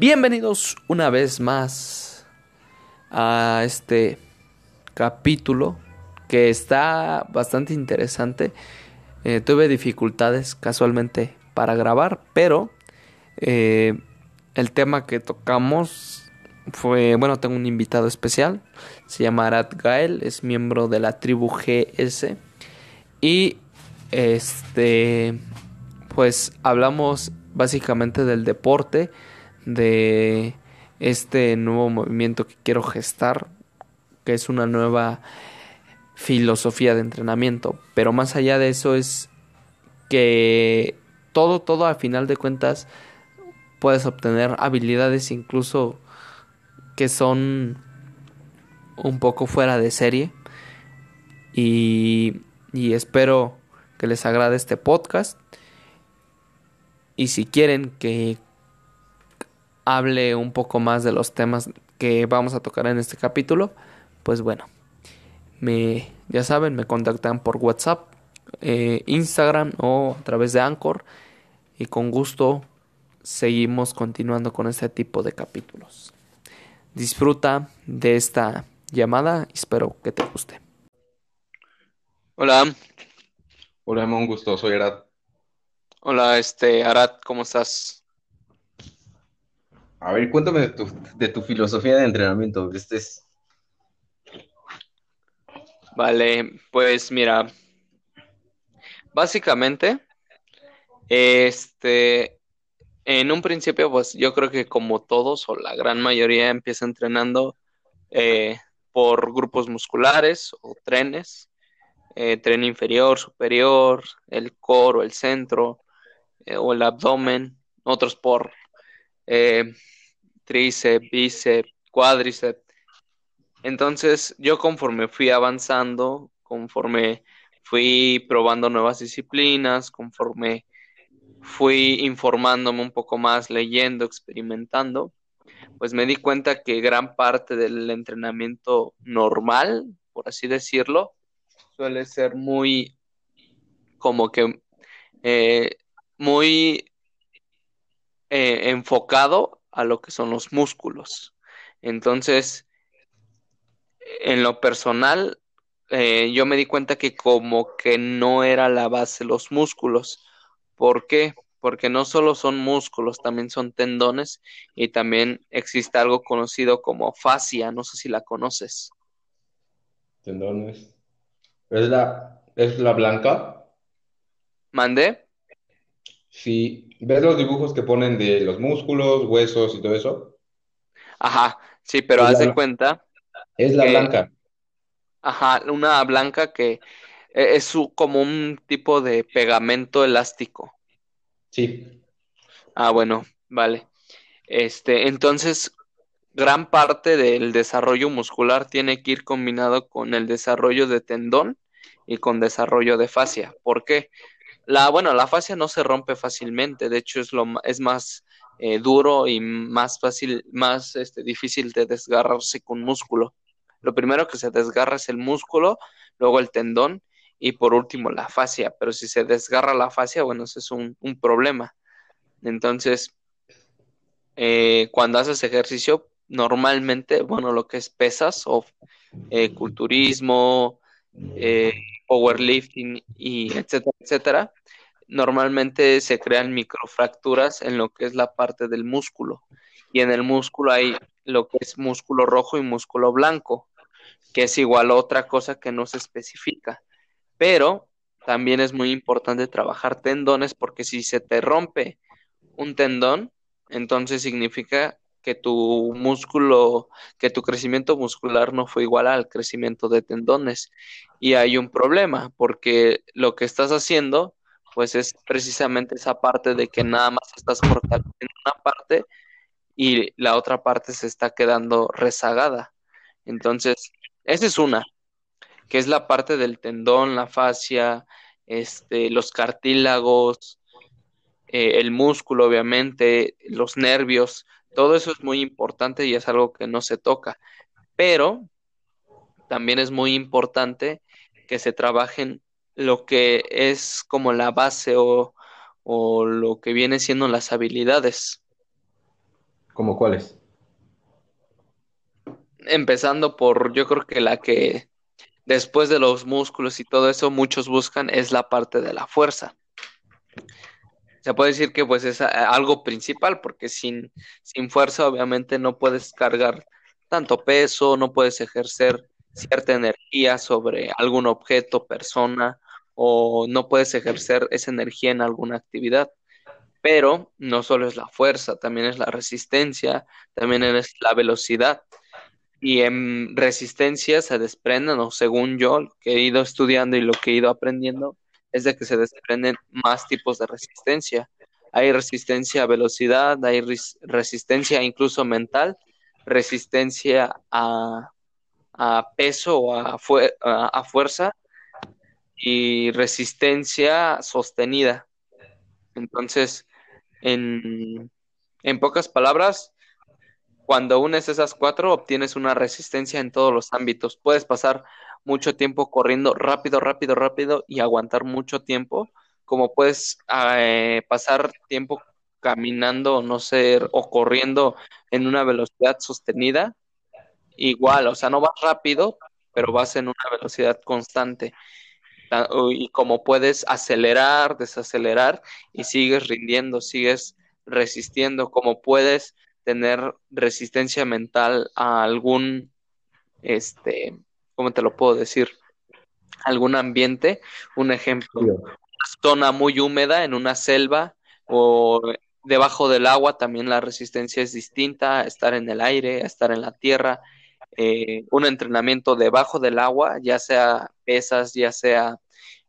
Bienvenidos una vez más a este capítulo que está bastante interesante. Eh, tuve dificultades casualmente para grabar, pero eh, el tema que tocamos fue, bueno, tengo un invitado especial, se llama Arat Gael, es miembro de la tribu GS y este, pues hablamos básicamente del deporte, de este nuevo movimiento que quiero gestar, que es una nueva filosofía de entrenamiento, pero más allá de eso es que todo, todo a final de cuentas puedes obtener habilidades incluso que son un poco fuera de serie. Y, y espero que les agrade este podcast. Y si quieren que hable un poco más de los temas que vamos a tocar en este capítulo pues bueno me ya saben me contactan por WhatsApp eh, Instagram o a través de Anchor y con gusto seguimos continuando con este tipo de capítulos. Disfruta de esta llamada, espero que te guste. Hola. Hola, un gusto, soy Arad. Hola, este, Arad, ¿cómo estás? A ver, cuéntame de tu, de tu filosofía de entrenamiento. Este es... Vale, pues mira, básicamente, este, en un principio, pues yo creo que como todos o la gran mayoría empieza entrenando eh, por grupos musculares o trenes, eh, tren inferior, superior, el core o el centro eh, o el abdomen, otros por tríceps, bíceps, cuádriceps. Entonces yo conforme fui avanzando, conforme fui probando nuevas disciplinas, conforme fui informándome un poco más, leyendo, experimentando, pues me di cuenta que gran parte del entrenamiento normal, por así decirlo, suele ser muy como que eh, muy eh, enfocado a lo que son los músculos. Entonces, en lo personal, eh, yo me di cuenta que como que no era la base los músculos, ¿Por qué? Porque no solo son músculos, también son tendones y también existe algo conocido como fascia, no sé si la conoces. Tendones. ¿Es la, es la blanca? ¿Mandé? Sí, ¿ves los dibujos que ponen de los músculos, huesos y todo eso? Ajá, sí, pero haz de cuenta. Es la blanca. Ajá, una blanca que e-, es como un tipo de pegamento elástico. Sí. Ah, bueno, vale. Este, entonces, gran parte del desarrollo muscular tiene que ir combinado con el desarrollo de tendón y con desarrollo de fascia. ¿Por qué? La, bueno, la fascia no se rompe fácilmente, de hecho es lo es más eh, duro y más fácil, más este, difícil de desgarrarse con músculo. Lo primero que se desgarra es el músculo, luego el tendón y por último la fascia, pero si se desgarra la fascia, bueno, eso es un, problema. Entonces, eh, cuando haces ejercicio, normalmente, bueno, lo que es pesas o eh, culturismo, powerlifting y etcétera, etcétera, normalmente se crean microfracturas en lo que es la parte del músculo. Y en el músculo hay lo que es músculo rojo y músculo blanco, que es igual a otra cosa que no se especifica pero también es muy importante trabajar tendones porque si se te rompe un tendón, entonces significa que tu músculo, que tu crecimiento muscular no fue igual al crecimiento de tendones. Y hay un problema porque lo que estás haciendo, pues es precisamente esa parte de que nada más estás fortaleciendo una parte y la otra parte se está quedando rezagada. Entonces, esa es una que es la parte del tendón, la fascia, este, los cartílagos, eh, el músculo, obviamente, los nervios, todo eso es muy importante y es algo que no se toca. Pero también es muy importante que se trabajen lo que es como la base o, o lo que viene siendo las habilidades. ¿Cómo cuáles? Empezando por, yo creo que la que después de los músculos y todo eso, muchos buscan es la parte de la fuerza. Se puede decir que pues es algo principal, porque sin, sin fuerza obviamente no puedes cargar tanto peso, no puedes ejercer cierta energía sobre algún objeto, persona, o no puedes ejercer esa energía en alguna actividad. Pero no solo es la fuerza, también es la resistencia, también es la velocidad. Y en resistencia se desprenden, o según yo, lo que he ido estudiando y lo que he ido aprendiendo, es de que se desprenden más tipos de resistencia. Hay resistencia a velocidad, hay resistencia incluso mental, resistencia a, peso o a, a fuerza y resistencia sostenida. Entonces, en, en pocas palabras, cuando unes esas cuatro, obtienes una resistencia en todos los ámbitos. Puedes pasar mucho tiempo corriendo rápido, rápido, rápido y aguantar mucho tiempo, como puedes eh, pasar tiempo caminando, no sé, o corriendo en una velocidad sostenida, igual, o sea, no vas rápido, pero vas en una velocidad constante. Y como puedes acelerar, desacelerar y sigues rindiendo, sigues resistiendo, como puedes tener resistencia mental a algún, este, ¿cómo te lo puedo decir? Algún ambiente. Un ejemplo, una zona muy húmeda en una selva o debajo del agua también la resistencia es distinta, estar en el aire, estar en la tierra, eh, un entrenamiento debajo del agua, ya sea pesas, ya sea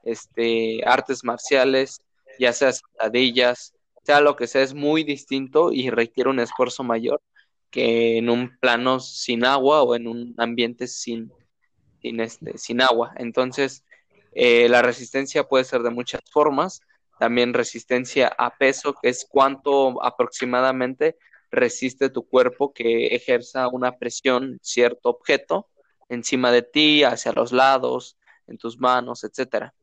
este, artes marciales, ya sea sentadillas, sea lo que sea, es muy distinto y requiere un esfuerzo mayor que en un plano sin agua o en un ambiente sin, sin, este, sin agua. Entonces, eh, la resistencia puede ser de muchas formas. También resistencia a peso, que es cuánto aproximadamente resiste tu cuerpo que ejerza una presión cierto objeto encima de ti, hacia los lados, en tus manos, etcétera.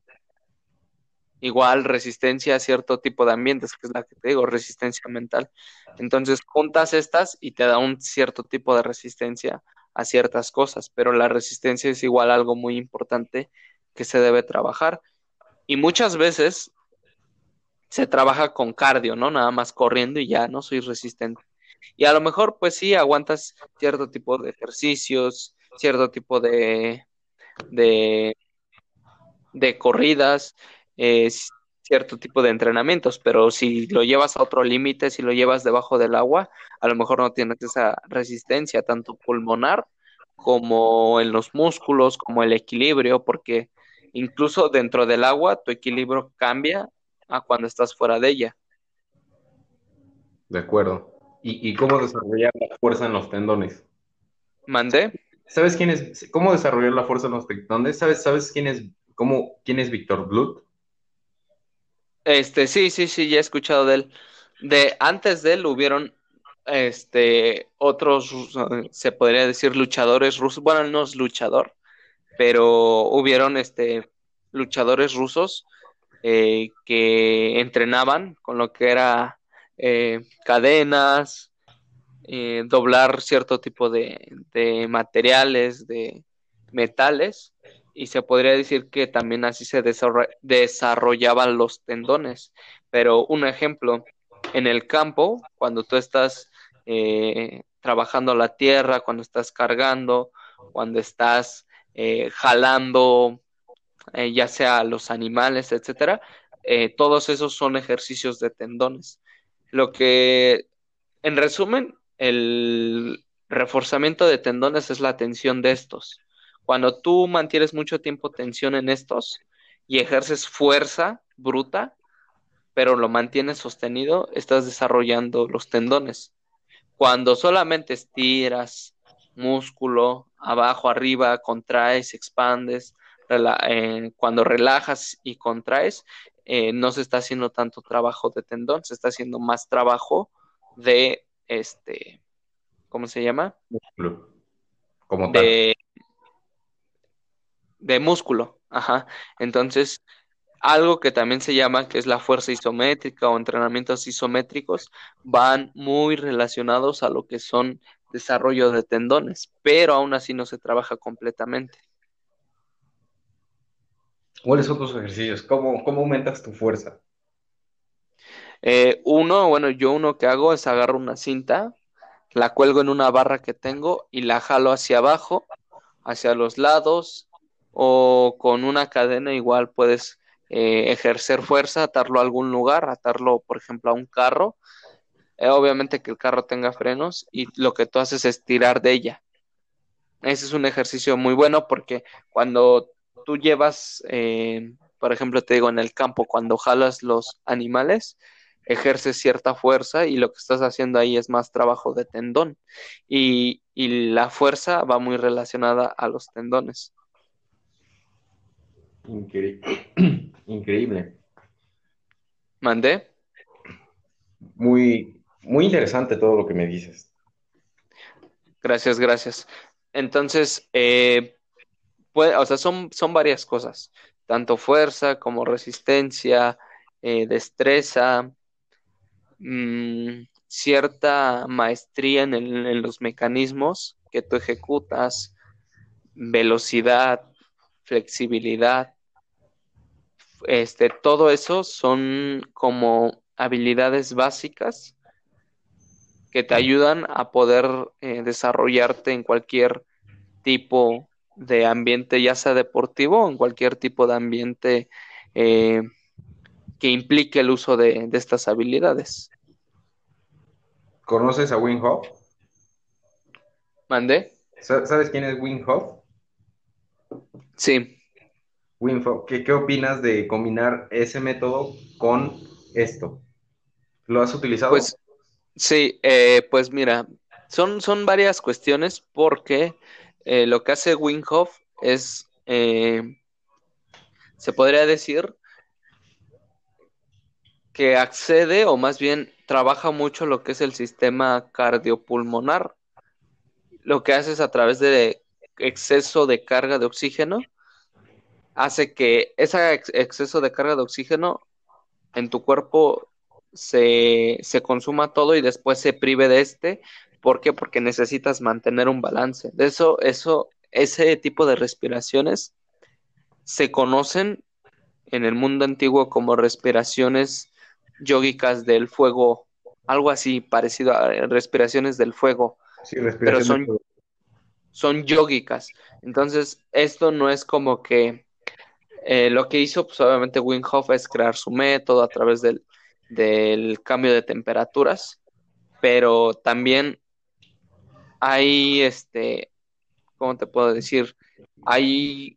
Igual resistencia a cierto tipo de ambientes, que es la que te digo, resistencia mental. Entonces juntas estas y te da un cierto tipo de resistencia a ciertas cosas, pero la resistencia es igual algo muy importante que se debe trabajar. Y muchas veces se trabaja con cardio, ¿no? Nada más corriendo y ya no soy resistente. Y a lo mejor, pues sí, aguantas cierto tipo de ejercicios, cierto tipo de, de, de corridas, eh, cierto tipo de entrenamientos, pero si lo llevas a otro límite, si lo llevas debajo del agua, a lo mejor no tienes esa resistencia, tanto pulmonar como en los músculos, como el equilibrio, porque incluso dentro del agua tu equilibrio cambia a cuando estás fuera de ella. De acuerdo. ¿Y, cómo desarrollar la fuerza en los tendones? ¿Mandé? ¿Sabes quién es? ¿Cómo desarrollar la fuerza en los tendones? ¿Sabes, sabes quién es? ¿Cómo, quién es Víctor Blut? Este, sí, sí, sí, ya he escuchado de él. De antes de él hubieron este otros, se podría decir luchadores rusos. Bueno, no es luchador, pero hubieron este luchadores rusos eh, que entrenaban con lo que era eh, cadenas, eh, doblar cierto tipo de materiales, de metales, y se podría decir que también así se desarrollaban los tendones. Pero un ejemplo, en el campo, cuando tú estás eh, trabajando la tierra, cuando estás cargando, cuando estás eh, jalando, eh, ya sea los animales, etcétera, todos esos son ejercicios de tendones. Lo que, en resumen, el reforzamiento de tendones es la tensión de estos. Cuando tú mantienes mucho tiempo tensión en estos y ejerces fuerza bruta, pero lo mantienes sostenido, estás desarrollando los tendones. Cuando solamente estiras músculo, abajo, arriba, contraes, expandes, eh, cuando relajas y contraes, eh, no se está haciendo tanto trabajo de tendón, se está haciendo más trabajo de este, ¿cómo se llama? Músculo. Como de, de músculo, ajá. Entonces, algo que también se llama que es la fuerza isométrica o entrenamientos isométricos van muy relacionados a lo que son desarrollo de tendones, pero aún así no se trabaja completamente. ¿Cuáles son tus ejercicios? ¿Cómo, cómo aumentas tu fuerza? Eh, uno, bueno, yo uno que hago es agarro una cinta, la cuelgo en una barra que tengo y la jalo hacia abajo, hacia los lados, o con una cadena igual puedes eh, ejercer fuerza, atarlo a algún lugar, atarlo, por ejemplo, a un carro. Eh, obviamente que el carro tenga frenos y lo que tú haces es tirar de ella. Ese es un ejercicio muy bueno porque cuando tú llevas, eh, por ejemplo, te digo, en el campo, cuando jalas los animales, ejerces cierta fuerza y lo que estás haciendo ahí es más trabajo de tendón. Y, y la fuerza va muy relacionada a los tendones. Increíble. ¿Mandé? Muy, muy interesante todo lo que me dices. Gracias, gracias. Entonces, eh, o sea, son, son varias cosas, tanto fuerza como resistencia, eh, destreza, mm, cierta maestría en, en los mecanismos que tú ejecutas, velocidad, flexibilidad, este, todo eso son como habilidades básicas que te ayudan a poder eh, desarrollarte en cualquier tipo de ambiente, ya sea deportivo o en cualquier tipo de ambiente eh, que implique el uso de, estas habilidades. ¿Conoces a Wim Hof? ¿Mandé? ¿Sabes quién es Wim Hof? Sí. Winfo, ¿qué, ¿qué opinas de combinar ese método con esto? ¿Lo has utilizado? Pues sí, eh, pues mira, son, son varias cuestiones porque eh, lo que hace Winhoff es, eh, se podría decir que accede o más bien trabaja mucho lo que es el sistema cardiopulmonar. Lo que hace es a través de exceso de carga de oxígeno hace que ese exceso de carga de oxígeno en tu cuerpo se, se, consuma todo y después se prive de este. ¿Por qué? Porque necesitas mantener un balance. De eso, eso, ese tipo de respiraciones se conocen en el mundo antiguo como respiraciones yógicas del fuego, algo así parecido a respiraciones del fuego. Sí, pero son, son yógicas. Entonces, esto no es como que eh, lo que hizo, pues obviamente Wim Hof es crear su método a través del, cambio de temperaturas, pero también hay, este, ¿cómo te puedo decir? Hay,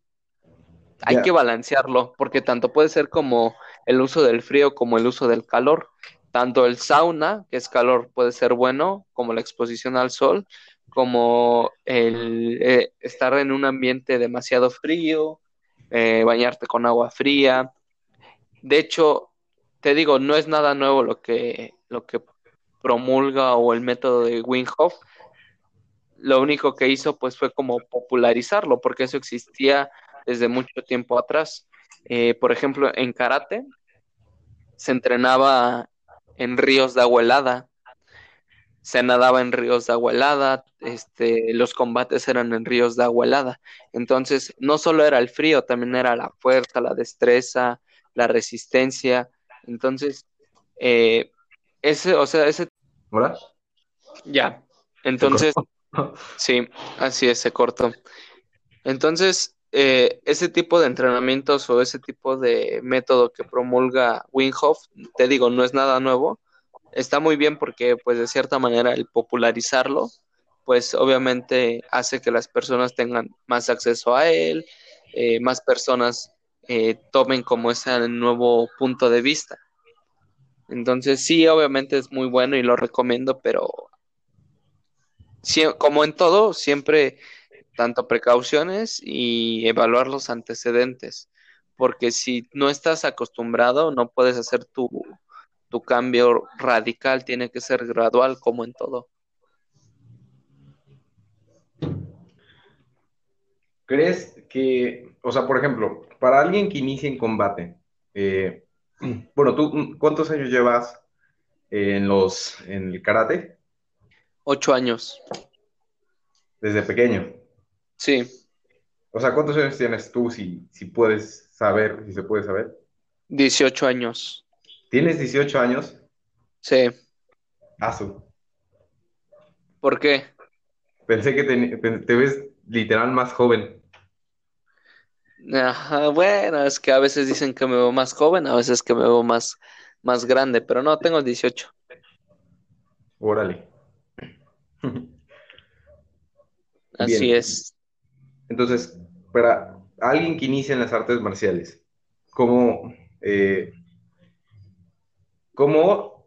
hay que balancearlo, porque tanto puede ser como el uso del frío como el uso del calor. Tanto el sauna, que es calor, puede ser bueno, como la exposición al sol, como el eh, estar en un ambiente demasiado frío, eh, bañarte con agua fría. De hecho, te digo, no es nada nuevo lo que, lo que promulga o el método de Wim Hof. Lo único que hizo pues fue como popularizarlo, porque eso existía desde mucho tiempo atrás. Eh, por ejemplo, en karate se entrenaba en ríos de agua helada se nadaba en ríos de agua helada, este, los combates eran en ríos de agua helada. Entonces, no solo era el frío, también era la fuerza, la destreza, la resistencia. Entonces, eh, ese, o sea, ese... ¿Hola? Ya, entonces, sí, así es, se cortó. Entonces, eh, ese tipo de entrenamientos o ese tipo de método que promulga Wim Hof, te digo, no es nada nuevo, está muy bien porque pues de cierta manera el popularizarlo pues obviamente hace que las personas tengan más acceso a él, eh, más personas eh, tomen como ese nuevo punto de vista. Entonces sí, obviamente es muy bueno y lo recomiendo, pero como en todo, siempre tanto precauciones y evaluar los antecedentes, porque si no estás acostumbrado, no puedes hacer tu, tu cambio radical tiene que ser gradual como en todo. ¿Crees que, o sea, por ejemplo, para alguien que inicia en combate, Eh, bueno, ¿tú cuántos años llevas en los, en el karate? Ocho años. Desde pequeño. Sí, O sea, ¿cuántos años tienes tú si, si puedes saber, si se puede saber? 18 años. ¿Tienes 18 años? Sí. Asu. ¿Por qué? Pensé que te, te ves literal más joven. Ajá, bueno, es que a veces dicen que me veo más joven, a veces que me veo más, más grande, pero no, tengo 18. Órale. Así Bien. es. Entonces, para alguien que inicia en las artes marciales, ¿cómo, eh, cómo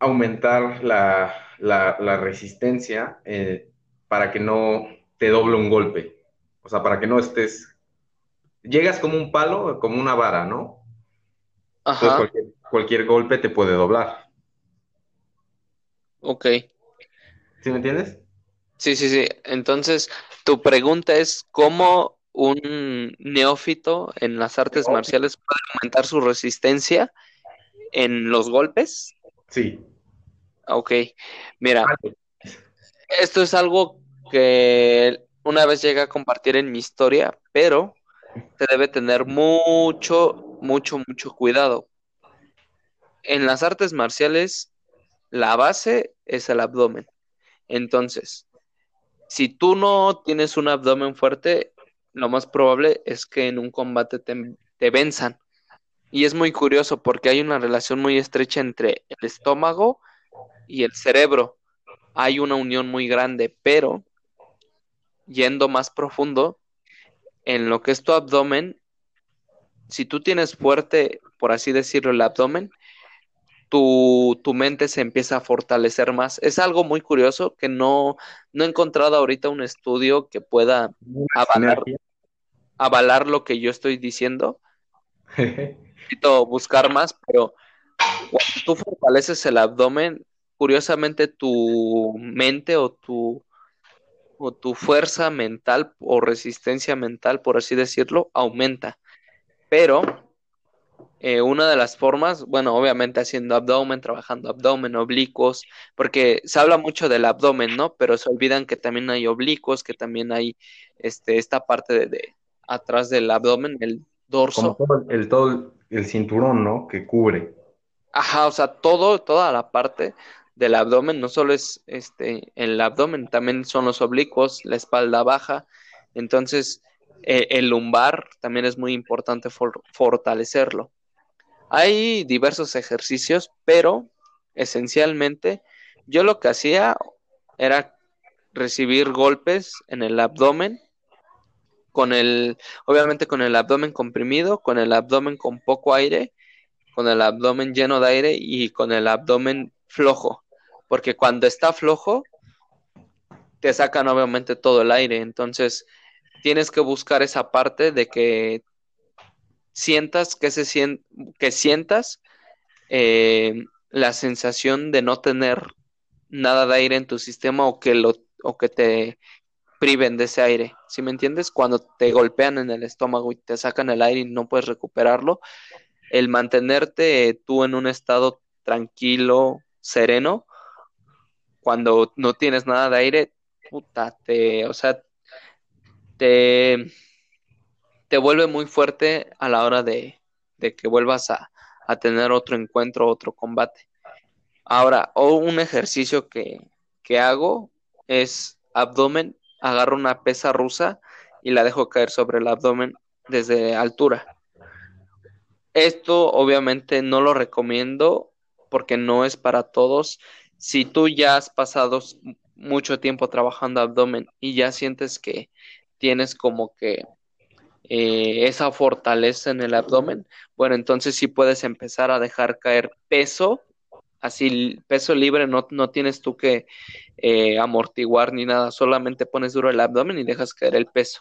aumentar la, la- la resistencia eh, para que no te doble un golpe? O sea, para que no estés... Llegas como un palo, como una vara, ¿no? Entonces Ajá, cualquier, cualquier golpe te puede doblar. ok. ¿Sí me entiendes? Sí, sí, sí. Entonces, tu pregunta es ¿cómo un neófito en las artes marciales puede aumentar su resistencia en los golpes? Sí. Ok, mira, esto es algo que una vez llegué a compartir en mi historia, pero se debe tener mucho, mucho, mucho cuidado. En las artes marciales, la base es el abdomen. Entonces, si tú no tienes un abdomen fuerte, lo más probable es que en un combate te, te venzan. Y es muy curioso porque hay una relación muy estrecha entre el estómago y el cerebro. Hay una unión muy grande, pero yendo más profundo, en lo que es tu abdomen, si tú tienes fuerte, por así decirlo, el abdomen, tu, tu mente se empieza a fortalecer más. Es algo muy curioso que no, no he encontrado ahorita un estudio que pueda avalar, avalar lo que yo estoy diciendo. Buscar más, pero cuando tú fortaleces el abdomen, curiosamente tu mente o tu, o tu fuerza mental o resistencia mental, por así decirlo, aumenta. Pero eh, una de las formas, bueno, obviamente haciendo abdomen, trabajando abdomen, oblicuos, porque se habla mucho del abdomen, ¿no? Pero se olvidan que también hay oblicuos, que también hay este, esta parte de, atrás del abdomen, el dorso. el, todo el, cinturón, ¿no? Que cubre. Ajá, o sea, todo, toda la parte del abdomen, no solo es este el abdomen, también son los oblicuos, la espalda baja. Entonces, eh, el lumbar también es muy importante for- fortalecerlo. Hay diversos ejercicios, pero esencialmente yo lo que hacía era recibir golpes en el abdomen con el, obviamente con el abdomen comprimido, con el abdomen con poco aire, con el abdomen lleno de aire y con el abdomen flojo, porque cuando está flojo te sacan obviamente todo el aire, entonces tienes que buscar esa parte de que sientas que se sien- que sientas eh, la sensación de no tener nada de aire en tu sistema o que lo o que te priven de ese aire. ¿Sí me entiendes? Cuando te golpean en el estómago y te sacan el aire y no puedes recuperarlo, el mantenerte tú en un estado tranquilo, sereno, cuando no tienes nada de aire, puta, te, o sea, te, te vuelve muy fuerte a la hora de, de que vuelvas a, a tener otro encuentro, otro combate. Ahora, o un ejercicio que, que hago es abdomen, agarro una pesa rusa y la dejo caer sobre el abdomen desde altura. Esto obviamente no lo recomiendo porque no es para todos. Si tú ya has pasado mucho tiempo trabajando abdomen y ya sientes que tienes como que eh, esa fortaleza en el abdomen, bueno, entonces sí puedes empezar a dejar caer peso, así peso libre, no, no tienes tú que eh, amortiguar ni nada, solamente pones duro el abdomen y dejas caer el peso.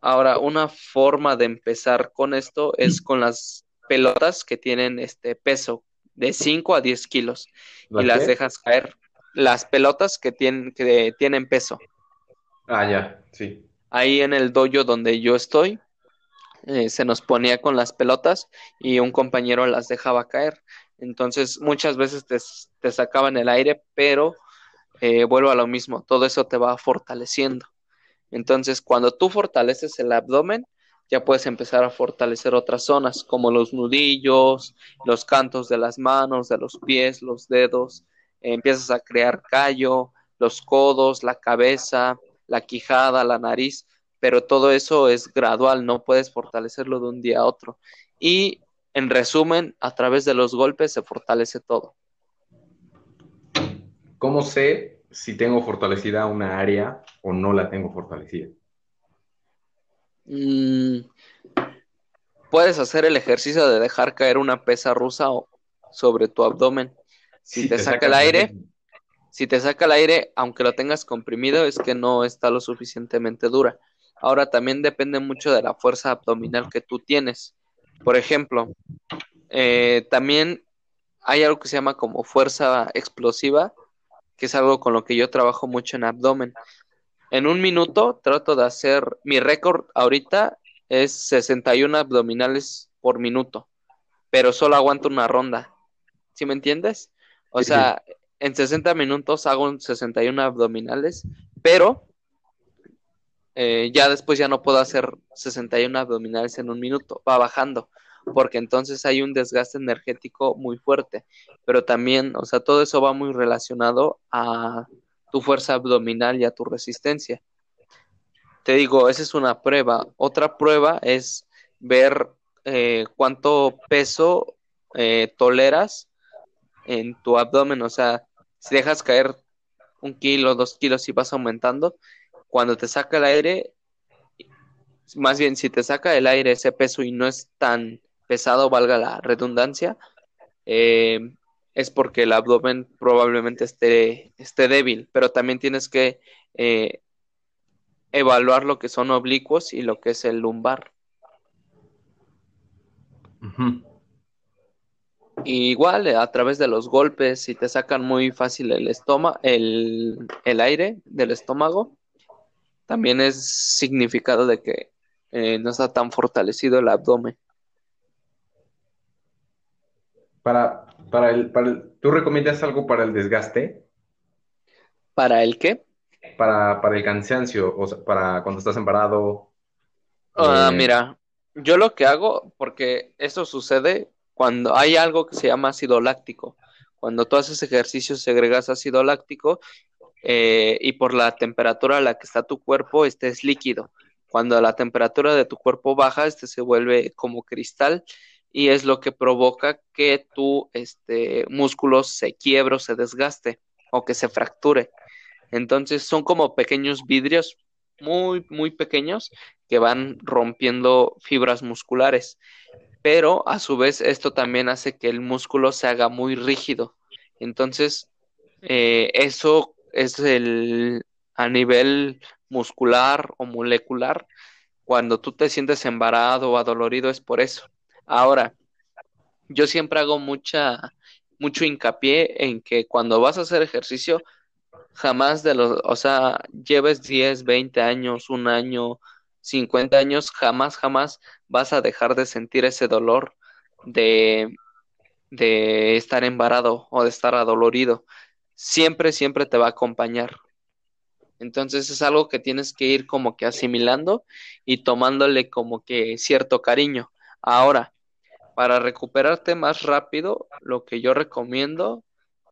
Ahora, una forma de empezar con esto es con las pelotas que tienen este peso de 5 a 10 kilos y ¿Las dejas caer. Las pelotas que tienen, que tienen peso. Ah, ya, sí. Ahí en el dojo donde yo estoy, eh, se nos ponía con las pelotas y un compañero las dejaba caer. Entonces muchas veces te, te sacaban el aire, pero eh, vuelvo a lo mismo, todo eso te va fortaleciendo. Entonces cuando tú fortaleces el abdomen, ya puedes empezar a fortalecer otras zonas como los nudillos, los cantos de las manos, de los pies, los dedos, empiezas a crear callo, los codos, la cabeza, la quijada, la nariz, pero todo eso es gradual, no puedes fortalecerlo de un día a otro. Y en resumen, a través de los golpes se fortalece todo. ¿Cómo sé si tengo fortalecida una área o no la tengo fortalecida? Mm, puedes hacer el ejercicio de dejar caer una pesa rusa sobre tu abdomen. Si, te, saca el aire, si te saca el aire, aunque lo tengas comprimido, es que no está lo suficientemente dura. Ahora también depende mucho de la fuerza abdominal que tú tienes. Por ejemplo, eh, también hay algo que se llama como fuerza explosiva, que es algo con lo que yo trabajo mucho en abdomen. En un minuto trato de hacer, mi récord ahorita es 61 abdominales por minuto, pero solo aguanto una ronda. ¿Sí me entiendes? O sea, en 60 minutos hago 61 abdominales, pero eh, ya después ya no puedo hacer 61 abdominales en un minuto, va bajando, porque entonces hay un desgaste energético muy fuerte, pero también, o sea, todo eso va muy relacionado a tu fuerza abdominal y a tu resistencia. Te digo, esa es una prueba. Otra prueba es ver eh, cuánto peso eh, toleras en tu abdomen, o sea, si dejas caer un kilo, dos kilos y vas aumentando, cuando te saca el aire, más bien si te saca el aire ese peso y no es tan pesado, valga la redundancia, eh, es porque el abdomen probablemente esté, esté débil, pero también tienes que eh, evaluar lo que son oblicuos y lo que es el lumbar. igual a través de los golpes, si te sacan muy fácil el estómago, el, el aire del estómago, también es significado de que eh, no está tan fortalecido el abdomen. Para, para, el, para ¿Tú recomiendas algo para el desgaste? ¿Para el qué? Para, para el cansancio, o sea, para cuando estás embarado. Ah, eh, mira, yo lo que hago, porque eso sucede cuando hay algo que se llama ácido láctico. Cuando tú haces ejercicio segregas ácido láctico eh, y por la temperatura a la que está tu cuerpo, este es líquido. Cuando la temperatura de tu cuerpo baja, este se vuelve como cristal y es lo que provoca que tu este, músculo se quiebre o se desgaste o que se fracture. Entonces son como pequeños vidrios muy, muy pequeños que van rompiendo fibras musculares. Pero a su vez esto también hace que el músculo se haga muy rígido. Entonces, eh, eso es el a nivel muscular o molecular. Cuando tú te sientes embarado o adolorido es por eso. Ahora, yo siempre hago mucha, mucho hincapié en que cuando vas a hacer ejercicio, jamás de los, o sea, lleves 10, 20 años, un año, 50 años, jamás, jamás vas a dejar de sentir ese dolor de, de estar embarado o de estar adolorido siempre, siempre te va a acompañar. Entonces es algo que tienes que ir como que asimilando y tomándole como que cierto cariño. Ahora, para recuperarte más rápido, lo que yo recomiendo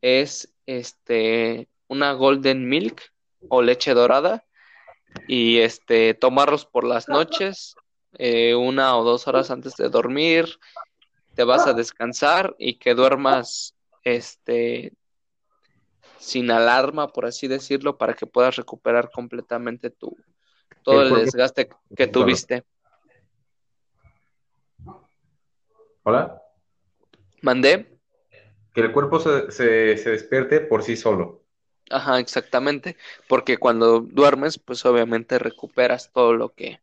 es este una golden milk o leche dorada y este tomarlos por las noches, eh, una o dos horas antes de dormir, te vas a descansar y que duermas este sin alarma, por así decirlo, para que puedas recuperar completamente tu todo el, desgaste que tuviste. Hola. ¿Mandé? Que el cuerpo se, se, se despierte por sí solo. Ajá, exactamente. Porque cuando duermes, pues obviamente recuperas todo lo que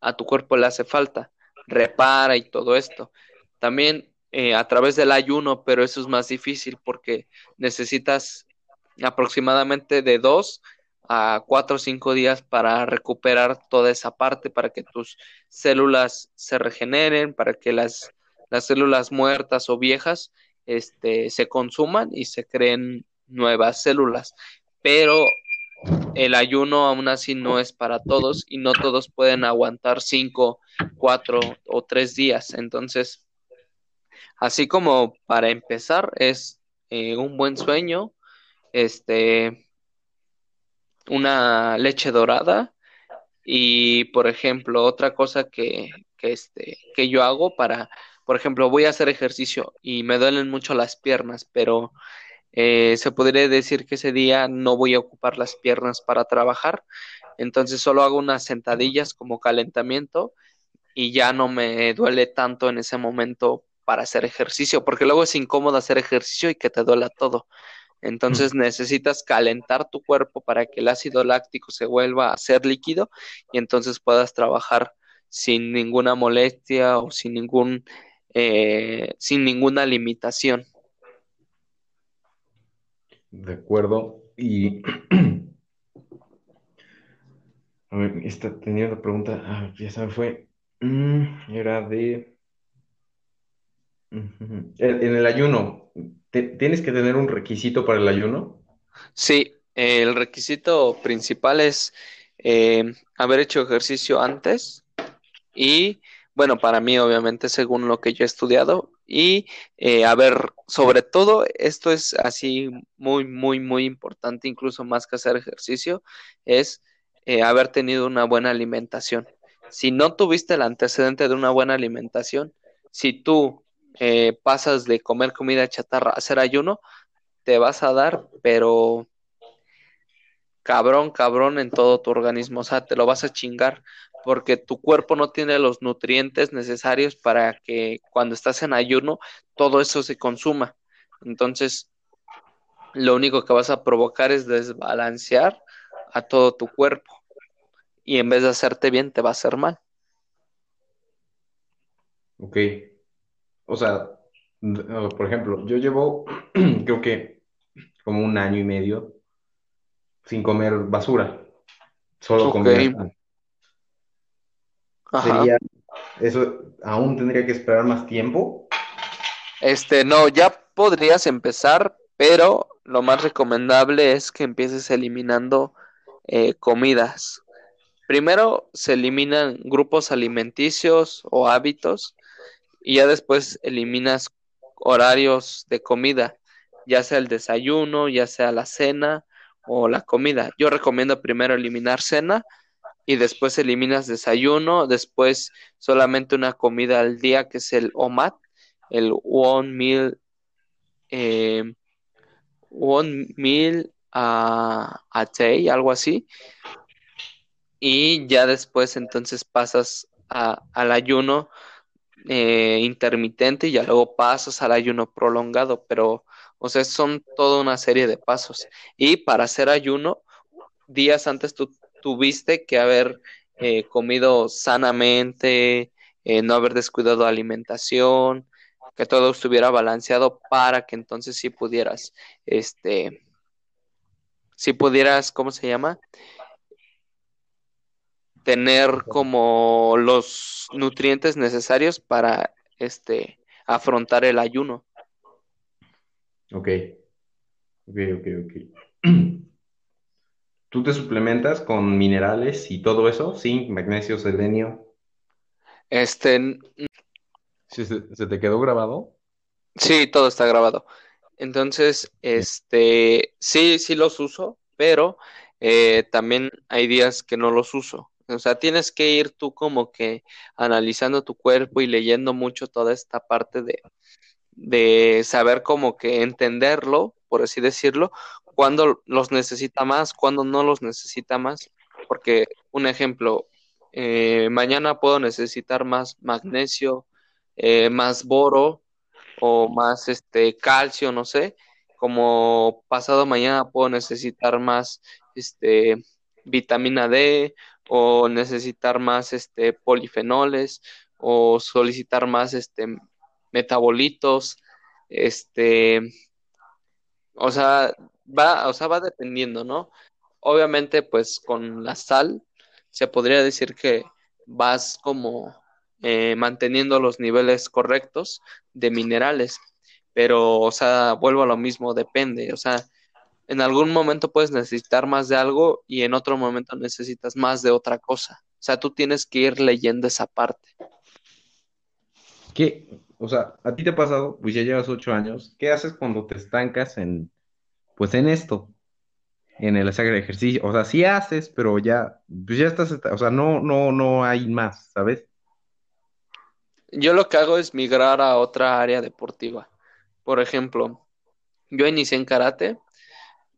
a tu cuerpo le hace falta. Repara y todo esto. También eh, a través del ayuno, pero eso es más difícil porque necesitas aproximadamente de dos a cuatro o cinco días para recuperar toda esa parte, para que tus células se regeneren, para que las, las células muertas o viejas este, se consuman y se creen nuevas células. Pero el ayuno aún así no es para todos y no todos pueden aguantar cinco, cuatro o tres días. Entonces, así como para empezar es eh, un buen sueño, este, una leche dorada y, por ejemplo, otra cosa que, que, este, que yo hago para, por ejemplo, voy a hacer ejercicio y me duelen mucho las piernas, pero eh, se podría decir que ese día no voy a ocupar las piernas para trabajar, entonces solo hago unas sentadillas como calentamiento y ya no me duele tanto en ese momento para hacer ejercicio, porque luego es incómodo hacer ejercicio y que te duela todo. Entonces necesitas calentar tu cuerpo para que el ácido láctico se vuelva a ser líquido y entonces puedas trabajar sin ninguna molestia o sin ningún eh, sin ninguna limitación. De acuerdo. Y. A ver, esta, tenía una pregunta. Ah, ya se me fue. Mm, era de. En el ayuno, ¿tienes que tener un requisito para el ayuno? Sí, el requisito principal es eh, haber hecho ejercicio antes y, bueno, para mí obviamente según lo que yo he estudiado, y eh, a ver, sobre todo, esto es así muy, muy, muy importante, incluso más que hacer ejercicio, es eh, haber tenido una buena alimentación. Si no tuviste el antecedente de una buena alimentación, si tú eh, pasas de comer comida chatarra a hacer ayuno, te vas a dar, pero cabrón, cabrón en todo tu organismo, o sea, te lo vas a chingar porque tu cuerpo no tiene los nutrientes necesarios para que cuando estás en ayuno todo eso se consuma. Entonces, lo único que vas a provocar es desbalancear a todo tu cuerpo y en vez de hacerte bien te va a hacer mal. Ok. O sea, por ejemplo, yo llevo creo que como un año y medio sin comer basura. Solo comer. Sería, eso aún tendría que esperar más tiempo. Este, no, ya podrías empezar, pero lo más recomendable es que empieces eliminando eh, comidas. Primero se eliminan grupos alimenticios o hábitos y ya después eliminas horarios de comida, ya sea el desayuno, ya sea la cena o la comida. Yo recomiendo primero eliminar cena y después eliminas desayuno, después solamente una comida al día que es el OMAD, el One Meal, eh, One Meal a, a day, algo así. Y ya después entonces pasas al ayuno eh, intermitente y ya luego pasas al ayuno prolongado, pero o sea, son toda una serie de pasos. Y para hacer ayuno, días antes tú tuviste que haber eh, comido sanamente, eh, no haber descuidado alimentación, que todo estuviera balanceado para que entonces sí pudieras, este, si pudieras, ¿cómo se llama? Tener como los nutrientes necesarios para, este, afrontar el ayuno. Ok, ok, ok, ok. ¿Tú te suplementas con minerales y todo eso? Sí, magnesio, selenio. Este, ¿Se, te quedó grabado? Sí, todo está grabado. Entonces, este, sí, sí los uso, pero eh, también hay días que no los uso. O sea, tienes que ir tú como que analizando tu cuerpo y leyendo mucho toda esta parte de, de saber como que entenderlo, por así decirlo, cuándo los necesita más, cuándo no los necesita más. Porque, un ejemplo, eh, mañana puedo necesitar más magnesio, eh, más boro o más este calcio, no sé. Como pasado mañana puedo necesitar más este vitamina D o necesitar más este polifenoles o solicitar más este metabolitos, este, o sea, va, o sea, va dependiendo, ¿no? obviamente, pues con la sal, se podría decir que vas como eh, manteniendo los niveles correctos de minerales, pero, o sea, vuelvo a lo mismo, depende, o sea, en algún momento puedes necesitar más de algo y en otro momento necesitas más de otra cosa. O sea, tú tienes que ir leyendo esa parte. ¿Qué? O sea, a ti te ha pasado, pues ya llevas ocho años, ¿qué haces cuando te estancas en, pues en esto, en el hacer ejercicio? O sea, sí haces, pero ya, pues ya estás, o sea, no, no, no hay más, ¿sabes? Yo lo que hago es migrar a otra área deportiva. Por ejemplo, yo inicié en karate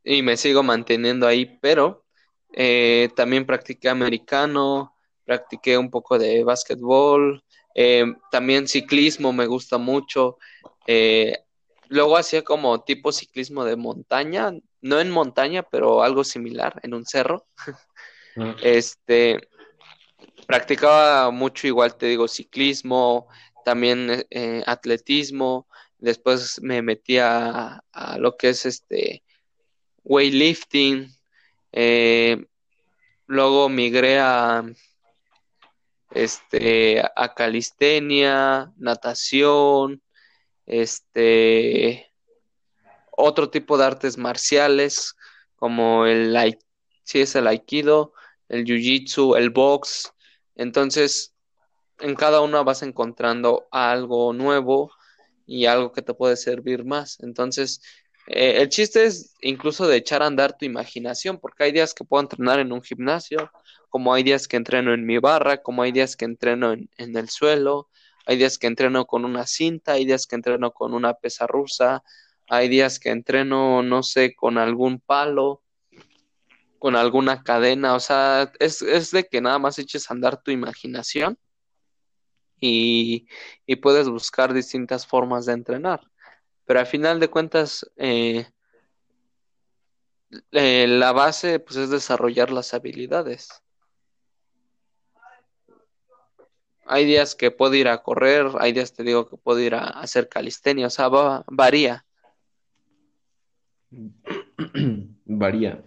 y me sigo manteniendo ahí, pero eh, también practiqué americano, practiqué un poco de básquetbol, eh, también ciclismo me gusta mucho. Eh, luego hacía como tipo ciclismo de montaña, no en montaña, pero algo similar, en un cerro. Este, practicaba mucho igual, te digo, ciclismo, también atletismo. Después me metí a, a, lo que es este weightlifting, eh, luego migré a este a calistenia, natación, este otro tipo de artes marciales como el si es el aikido, el jiu-jitsu, el box. Entonces, en cada uno vas encontrando algo nuevo y algo que te puede servir más. Entonces, eh, el chiste es incluso de echar a andar tu imaginación, porque hay días que puedo entrenar en un gimnasio, como hay días que entreno en mi barra, como hay días que entreno en, el suelo, hay días que entreno con una cinta, hay días que entreno con una pesa rusa, hay días que entreno, no sé, con algún palo, con alguna cadena, o sea, es, es de que nada más eches a andar tu imaginación y, y puedes buscar distintas formas de entrenar pero al final de cuentas eh, eh, la base pues es desarrollar las habilidades. Hay días que puedo ir a correr, hay días te digo que puedo ir a hacer calistenia, o sea, varía. varía.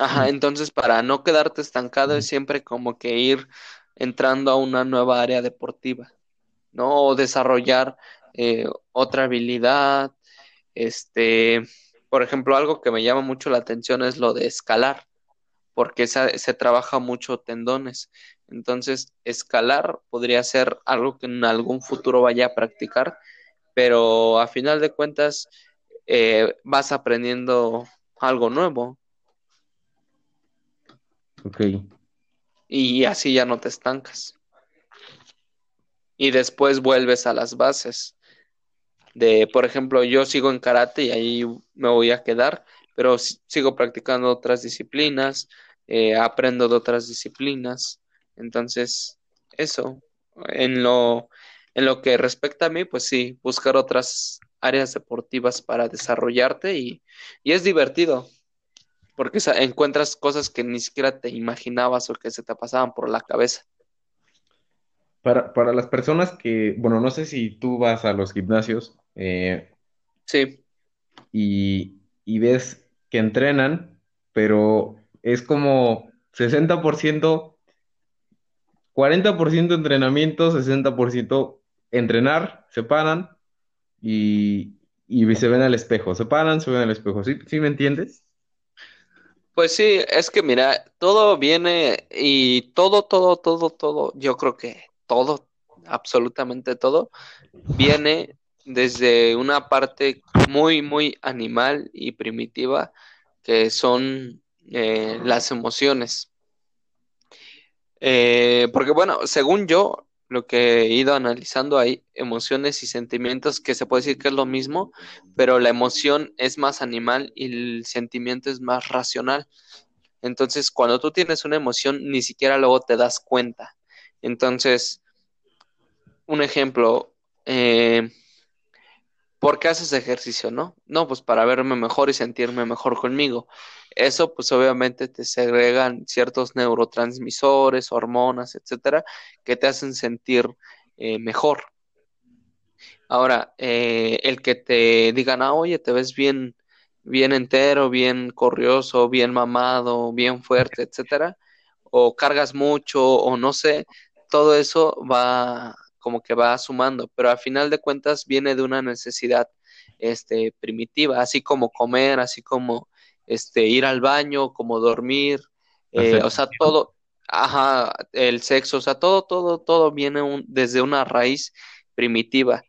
Ajá, entonces para no quedarte estancado es siempre como que ir entrando a una nueva área deportiva, ¿no? O desarrollar eh, otra habilidad. Este, por ejemplo, algo que me llama mucho la atención es lo de escalar, porque se trabaja mucho tendones. Entonces, escalar podría ser algo que en algún futuro vaya a practicar, pero a final de cuentas eh, vas aprendiendo algo nuevo. Ok. Y así ya no te estancas. Y después vuelves a las bases de, por ejemplo, yo sigo en karate y ahí me voy a quedar, pero sigo practicando otras disciplinas, eh, aprendo de otras disciplinas. Entonces, eso, en lo, en lo que respecta a mí, pues sí, buscar otras áreas deportivas para desarrollarte y, y es divertido, porque encuentras cosas que ni siquiera te imaginabas o que se te pasaban por la cabeza. Para, para las personas que, bueno, no sé si tú vas a los gimnasios, eh, sí. Y, ves que entrenan, pero es como 60%, 40% entrenamiento, 60% entrenar, se paran y, y se ven al espejo, se paran, se ven al espejo, ¿sí, ¿Sí me entiendes? Pues sí, es que mira, todo viene y todo, todo, todo, todo, yo creo que todo, absolutamente todo, viene desde una parte muy, muy animal y primitiva, que son eh, las emociones. Eh, porque bueno, según yo, lo que he ido analizando hay emociones y sentimientos que se puede decir que es lo mismo, pero la emoción es más animal y el sentimiento es más racional. Entonces, cuando tú tienes una emoción, ni siquiera luego te das cuenta. Entonces, un ejemplo, eh, ¿Por qué haces ejercicio, no? No, pues para verme mejor y sentirme mejor conmigo. Eso, pues obviamente te segregan ciertos neurotransmisores, hormonas, etcétera, que te hacen sentir eh, mejor. Ahora, eh, el que te digan, ah, oye, te ves bien, bien entero, bien corrioso, bien mamado, bien fuerte, etcétera, o cargas mucho, o no sé, todo eso va como que va sumando, pero al final de cuentas viene de una necesidad este primitiva, así como comer, así como este ir al baño, como dormir, eh, o sea, todo, ajá, el sexo, o sea, todo, todo, todo viene un, desde una raíz primitiva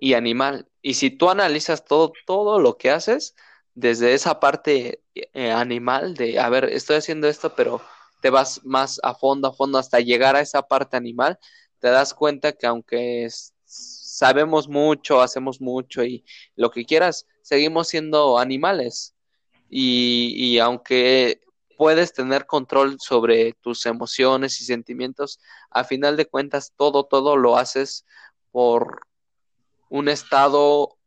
y animal. Y si tú analizas todo, todo lo que haces, desde esa parte eh, animal de, a ver, estoy haciendo esto, pero te vas más a fondo, a fondo, hasta llegar a esa parte animal, te das cuenta que aunque sabemos mucho, hacemos mucho y lo que quieras, seguimos siendo animales. Y, y aunque puedes tener control sobre tus emociones y sentimientos, a final de cuentas todo, todo lo haces por un estado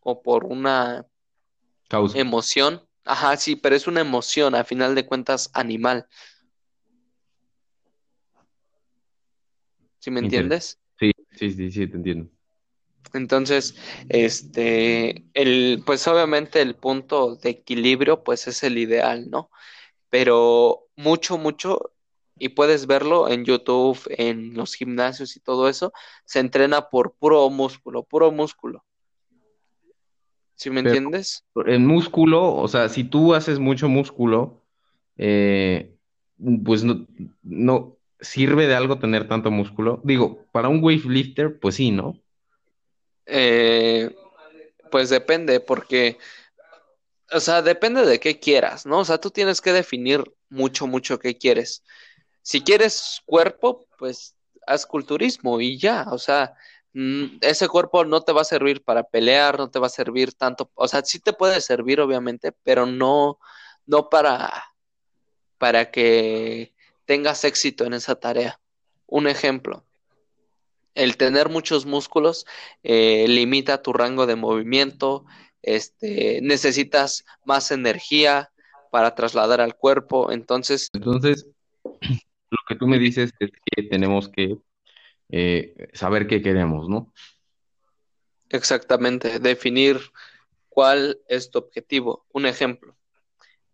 o por una emoción. Ajá, sí, pero es una emoción, a final de cuentas, animal. ¿Sí me entiendes? Sí, sí, sí, sí, te entiendo. Entonces, este, el, pues obviamente el punto de equilibrio, pues es el ideal, ¿no? Pero mucho, mucho, y puedes verlo en YouTube, en los gimnasios y todo eso, se entrena por puro músculo, puro músculo. ¿Sí me entiendes? En músculo, o sea, si tú haces mucho músculo, eh, pues no, no sirve de algo tener tanto músculo. Digo, para un weightlifter, pues sí, ¿no? Eh, pues depende, porque, o sea, depende de qué quieras, ¿no? O sea, tú tienes que definir mucho, mucho qué quieres. Si quieres cuerpo, pues haz culturismo y ya, o sea, mm, ese cuerpo no te va a servir para pelear, no te va a servir tanto, o sea, sí te puede servir obviamente, pero no, no para, para que tengas éxito en esa tarea. Un ejemplo, el tener muchos músculos eh, limita tu rango de movimiento, este, necesitas más energía para trasladar al cuerpo, entonces... Entonces, lo que tú me dices es que tenemos que eh, saber qué queremos, ¿no? Exactamente, definir cuál es tu objetivo. Un ejemplo.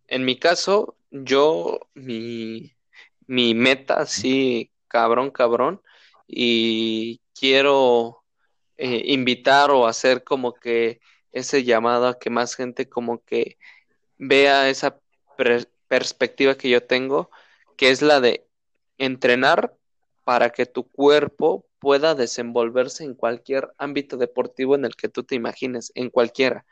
En mi caso, yo, mi, mi meta, sí, cabrón, cabrón, y quiero eh, invitar o hacer como que ese llamado a que más gente como que vea esa perspectiva que yo tengo, que es la de entrenar para que tu cuerpo pueda desenvolverse en cualquier ámbito deportivo en el que tú te imagines, en cualquiera.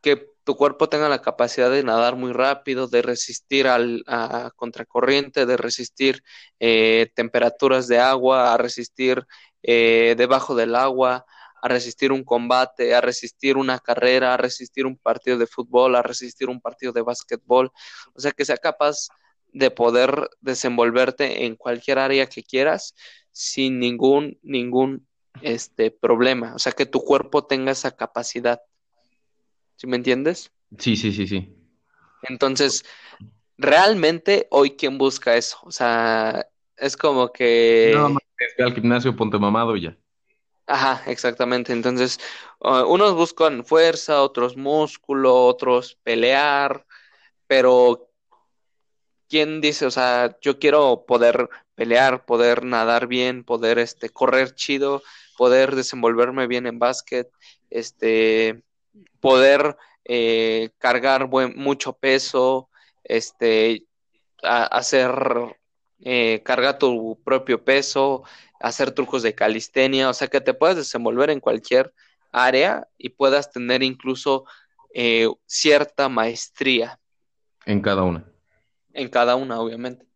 Que tu cuerpo tenga la capacidad de nadar muy rápido, de resistir al, a contracorriente, de resistir eh, temperaturas de agua, a resistir eh, debajo del agua, a resistir un combate, a resistir una carrera, a resistir un partido de fútbol, a resistir un partido de básquetbol. O sea, que sea capaz de poder desenvolverte en cualquier área que quieras sin ningún, ningún este, problema. O sea, que tu cuerpo tenga esa capacidad. ¿Sí me entiendes? Sí, sí, sí, sí. Entonces, realmente hoy quién busca eso. O sea, es como que... Nada más que al gimnasio, ponte mamado y ya. Ajá, exactamente. Entonces, uh, unos buscan fuerza, otros músculo, otros pelear, pero ¿quién dice, o sea, yo quiero poder pelear, poder nadar bien, poder este correr chido, poder desenvolverme bien en básquet, este poder eh, cargar buen, mucho peso, este hacer eh, cargar tu propio peso, hacer trucos de calistenia, o sea que te puedas desenvolver en cualquier área y puedas tener incluso eh, cierta maestría. En cada una en cada una, obviamente.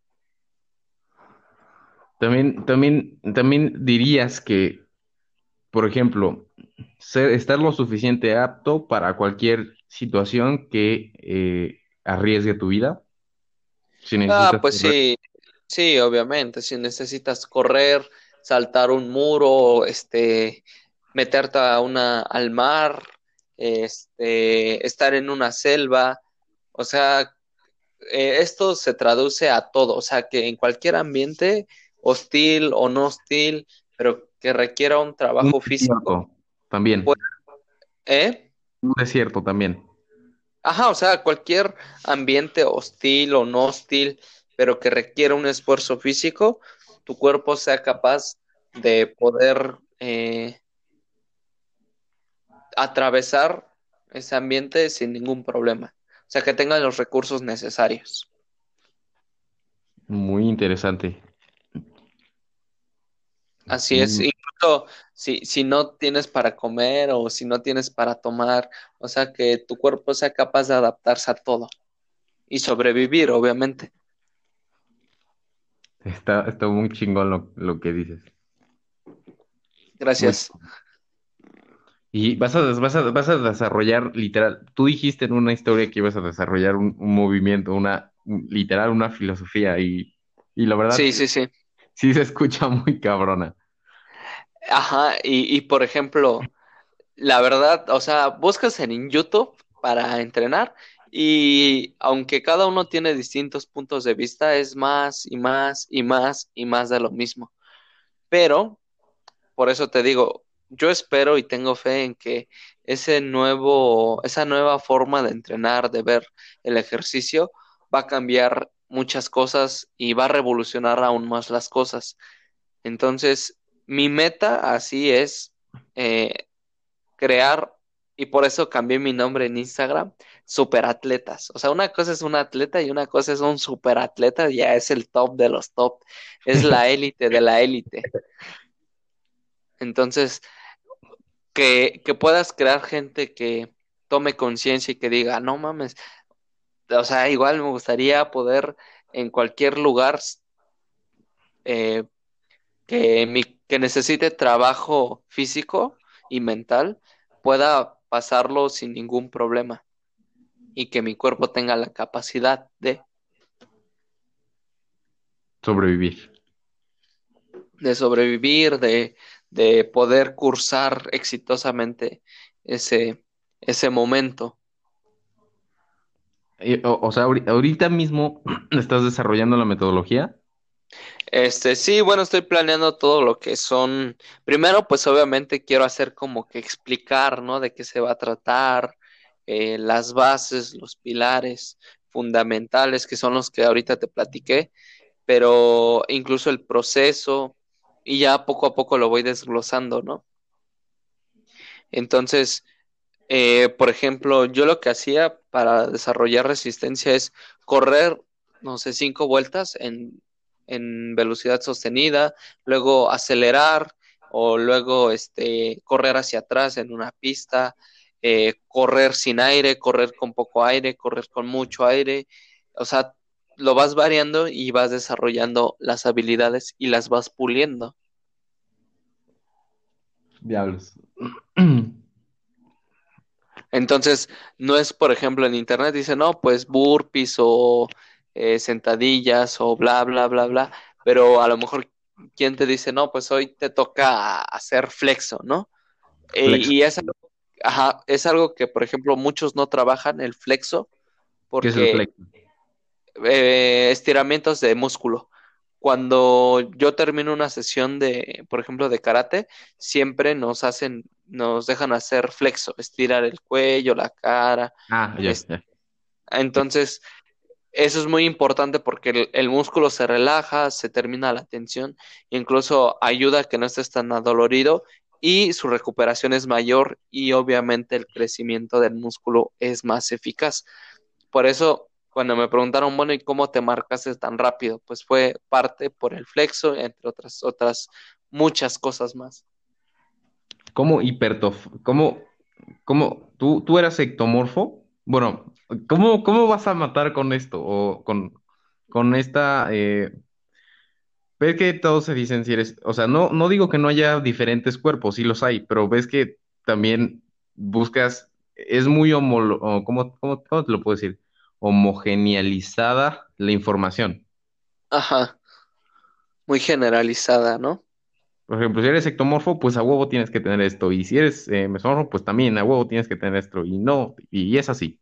También, también, también dirías que, por ejemplo, ser, estar lo suficiente apto para cualquier situación que eh, arriesgue tu vida. ah, pues sí, sí, obviamente. Si necesitas correr, saltar un muro, este, meterte a una, al mar, este, estar en una selva, o sea, eh, esto se traduce a todo, o sea, que en cualquier ambiente, hostil o no hostil, pero que requiera un trabajo físico. También. ¿Eh? Un desierto también. Ajá, o sea, cualquier ambiente hostil o no hostil, pero que requiera un esfuerzo físico, tu cuerpo sea capaz de poder eh, atravesar ese ambiente sin ningún problema. O sea, que tenga los recursos necesarios. Muy interesante. Así es, incluso si, si no tienes para comer o si no tienes para tomar, o sea, que tu cuerpo sea capaz de adaptarse a todo y sobrevivir, obviamente. Está, está muy chingón lo, lo que dices. Gracias. Y vas a, vas a, vas a desarrollar, literal, tú dijiste en una historia que ibas a desarrollar un, un movimiento, una, un- literal, una filosofía y, y la verdad Sí, sí, sí. sí se escucha muy cabrona. Ajá, y, y por ejemplo, la verdad, o sea, buscas en YouTube para entrenar y aunque cada uno tiene distintos puntos de vista, es más y más y más y más de lo mismo. Pero, por eso te digo, yo espero y tengo fe en que ese nuevo, esa nueva forma de entrenar, de ver el ejercicio, va a cambiar muchas cosas y va a revolucionar aún más las cosas. Entonces, mi meta así es eh, crear, y por eso cambié mi nombre en Instagram, superatletas. O sea, una cosa es un atleta y una cosa es un superatleta, ya es el top de los top, es la élite de la élite. Entonces, que, que puedas crear gente que tome conciencia y que diga, no mames, o sea, igual me gustaría poder en cualquier lugar eh, que, mi, que necesite trabajo físico y mental pueda pasarlo sin ningún problema y que mi cuerpo tenga la capacidad de, Sobrevivir. de sobrevivir, de, de poder cursar exitosamente ese, ese momento. Y, o, o sea, ahori- ahorita mismo estás desarrollando la metodología. Este, sí, bueno, estoy planeando todo lo que son. Primero, pues obviamente quiero hacer como que explicar, ¿no? De qué se va a tratar, eh, las bases, los pilares fundamentales, que son los que ahorita te platiqué, pero incluso el proceso, y ya poco a poco lo voy desglosando, ¿no? Entonces, eh, por ejemplo, yo lo que hacía para desarrollar resistencia es correr, no sé, cinco vueltas en, en velocidad sostenida, luego acelerar o luego este, correr hacia atrás en una pista, eh, correr sin aire, correr con poco aire, correr con mucho aire. O sea, lo vas variando y vas desarrollando las habilidades y las vas puliendo. Diablos. Entonces, no es, por ejemplo, en internet dice, no, pues burpees o eh, sentadillas o bla, bla, bla, bla, pero a lo mejor, ¿quién te dice, no, pues hoy te toca hacer flexo, ¿no? Eh, y es algo, ajá, es algo que, por ejemplo, muchos no trabajan, el flexo, ¿Qué es el porque eh, estiramientos de músculo. Cuando yo termino una sesión de, por ejemplo, de karate, siempre nos hacen, nos dejan hacer flexo, estirar el cuello, la cara. Ah, ya, ya. Entonces, eso es muy importante porque el, músculo se relaja, se termina la tensión, incluso ayuda a que no estés tan adolorido y su recuperación es mayor y obviamente el crecimiento del músculo es más eficaz. Por eso, cuando me preguntaron, bueno, ¿y cómo te marcaste tan rápido? Pues fue parte por el flexo, entre otras, otras muchas cosas más. ¿Cómo hipertof? ¿Cómo, cómo, tú, tú eras ectomorfo? Bueno, ¿cómo, cómo vas a matar con esto? O con, con esta, eh, ves que todos se dicen si eres, o sea, no, no digo que no haya diferentes cuerpos, sí los hay, pero ves que también buscas, es muy homolo, o ¿cómo, cómo, cómo te lo puedo decir? Homogenealizada la información. Ajá, muy generalizada, ¿no? Por ejemplo, si eres ectomorfo, pues a huevo tienes que tener esto. Y si eres eh, mesomorfo, pues también a huevo tienes que tener esto. Y no, y es así.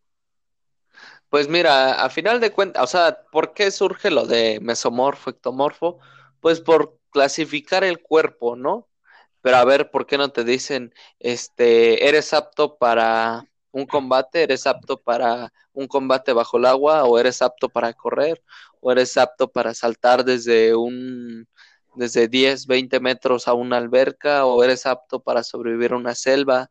Pues mira, a final de cuentas, o sea, ¿por qué surge lo de mesomorfo, ectomorfo? Pues por clasificar el cuerpo, ¿no? Pero a ver, ¿por qué no te dicen, este, eres apto para un combate, eres apto para un combate bajo el agua, o eres apto para correr, o eres apto para saltar desde un desde 10, 20 metros a una alberca, o eres apto para sobrevivir a una selva,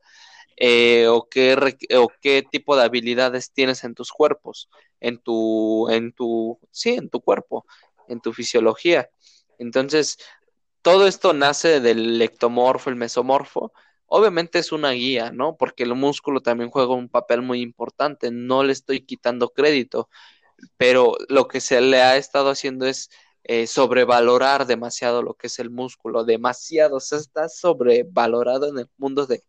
eh, o, qué, o qué tipo de habilidades tienes en tus cuerpos, en tu, en tu, sí, en tu cuerpo, en tu fisiología. Entonces, todo esto nace del ectomorfo, el mesomorfo. Obviamente es una guía, ¿no? Porque el músculo también juega un papel muy importante. No le estoy quitando crédito, pero lo que se le ha estado haciendo es eh, sobrevalorar demasiado lo que es el músculo, demasiado. O sea, está sobrevalorado en el mundo de,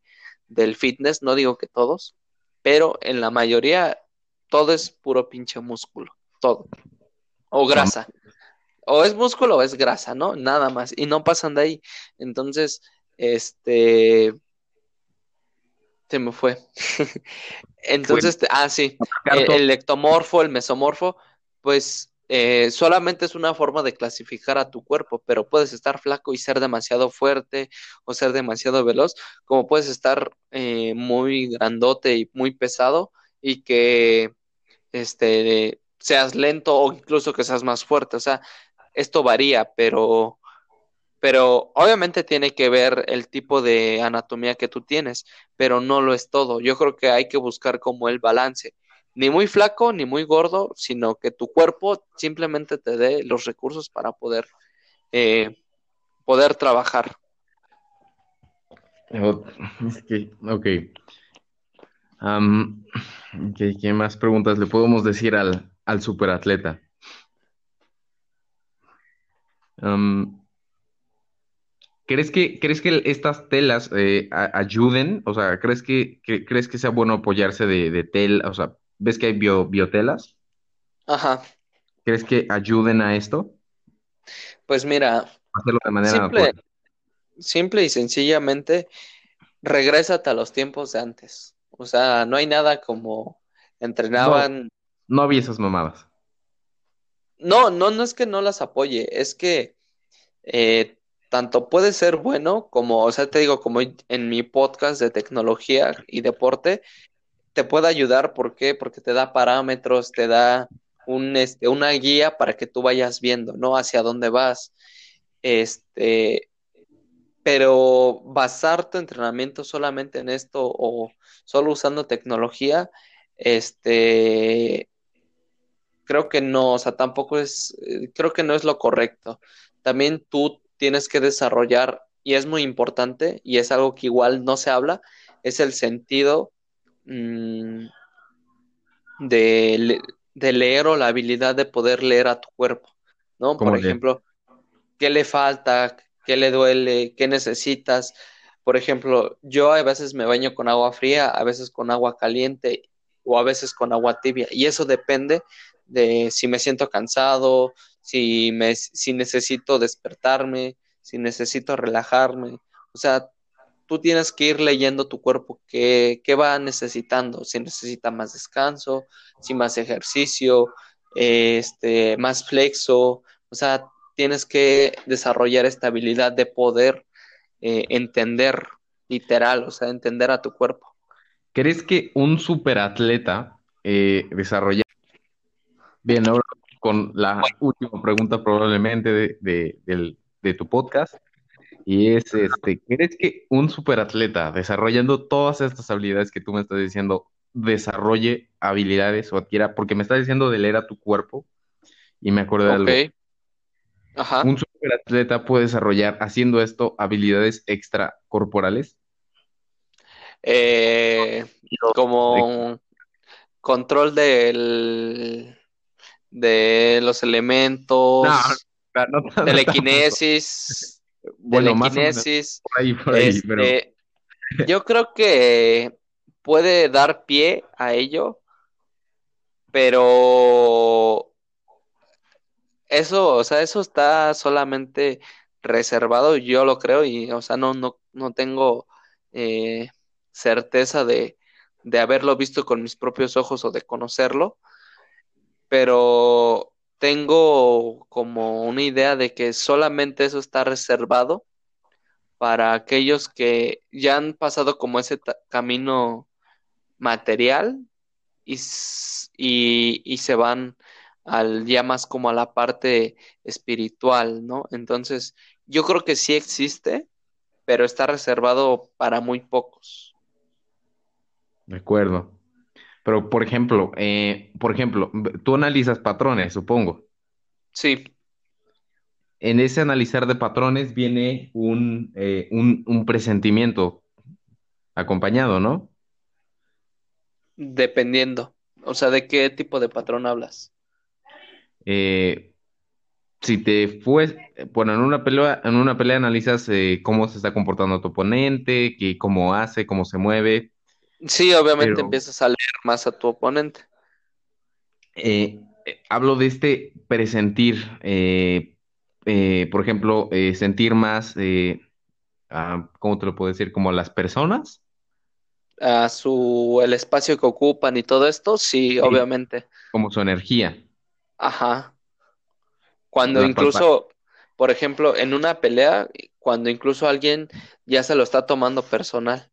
del fitness. No digo que todos, pero en la mayoría todo es puro pinche músculo, todo. O grasa o es músculo o es grasa, ¿no? Nada más. Y no pasan de ahí. Entonces, este. Se me fue. Entonces, ah, sí. El, ectomorfo, el mesomorfo, pues eh, solamente es una forma de clasificar a tu cuerpo, pero puedes estar flaco y ser demasiado fuerte o ser demasiado veloz, como puedes estar eh, muy grandote y muy pesado y que este seas lento o incluso que seas más fuerte. O sea, esto varía, pero, pero obviamente tiene que ver el tipo de anatomía que tú tienes, pero no lo es todo. Yo creo que hay que buscar como el balance, ni muy flaco ni muy gordo, sino que tu cuerpo simplemente te dé los recursos para poder, eh, poder trabajar. Ok. ¿qué, más preguntas le podemos decir al, superatleta? ¿crees que, ¿Crees que estas telas eh, ayuden? O sea, ¿crees que, ¿crees que sea bueno apoyarse de, de? O sea, ¿ves que hay biotelas? Ajá. ¿Crees que ayuden a esto? Pues mira, Hacerlo de manera simple, simple y sencillamente, regrésate a los tiempos de antes. O sea, no hay nada como entrenaban. no había esas mamadas. No, no, no es que no las apoye, es que eh, tanto puede ser bueno como, o sea, te digo, como en mi podcast de tecnología y deporte, te puede ayudar, ¿por qué? Porque te da parámetros, te da este, una guía para que tú vayas viendo, ¿no? Hacia dónde vas. Este, pero basar tu entrenamiento solamente en esto o solo usando tecnología, este, creo que no, o sea, tampoco es, eh, creo que no es lo correcto. También tú tienes que desarrollar, y es muy importante, y es algo que igual no se habla, es el sentido mm, de, leer o la habilidad de poder leer a tu cuerpo, ¿no? Por ejemplo, ¿qué le falta? ¿Qué le duele? ¿Qué necesitas? Por ejemplo, yo a veces me baño con agua fría, a veces con agua caliente o a veces con agua tibia, y eso depende de si me siento cansado, si, me, si necesito despertarme, si necesito relajarme. O sea, tú tienes que ir leyendo tu cuerpo qué, va necesitando, si necesita más descanso, si más ejercicio, este, más flexo. O sea, tienes que desarrollar esta habilidad de poder eh, entender literal, o sea, entender a tu cuerpo. ¿Crees que un superatleta eh, desarrolla Bien, ahora con la última pregunta probablemente de, tu podcast. Y es, este, ¿crees que un superatleta desarrollando todas estas habilidades que tú me estás diciendo, desarrolle habilidades o adquiera, porque me estás diciendo de leer a tu cuerpo y me acuerdo de algo. Ajá. ¿Un superatleta puede desarrollar haciendo esto habilidades extracorporales? Eh, como control del de los elementos, no, telequinesis, bueno, telequinesis. Este, yo creo que puede dar pie a ello, pero eso, o sea, eso está solamente reservado, yo lo creo, y, o sea, no, no, no tengo eh, certeza de, de haberlo visto con mis propios ojos o de conocerlo, pero tengo como una idea de que solamente eso está reservado para aquellos que ya han pasado como ese camino material y, y, se van al ya más como a la parte espiritual, ¿no? Entonces, yo creo que sí existe, pero está reservado para muy pocos. De acuerdo. Pero, por ejemplo, eh, por ejemplo, tú analizas patrones, supongo. Sí. En ese analizar de patrones viene un, eh, un, un presentimiento acompañado, ¿no? Dependiendo. O sea, ¿de qué tipo de patrón hablas? Eh, si te fue, bueno, en una pelea, en una pelea analizas eh, cómo se está comportando tu oponente, que, cómo hace, cómo se mueve. Sí, obviamente empiezas a leer más a tu oponente. Eh, hablo de este presentir, por ejemplo, sentir más, ah, ¿cómo te lo puedo decir? Como las personas a su el espacio que ocupan y todo esto, sí, obviamente. Como su energía. Ajá. Cuando incluso, por ejemplo, en una pelea, cuando incluso alguien ya se lo está tomando personal.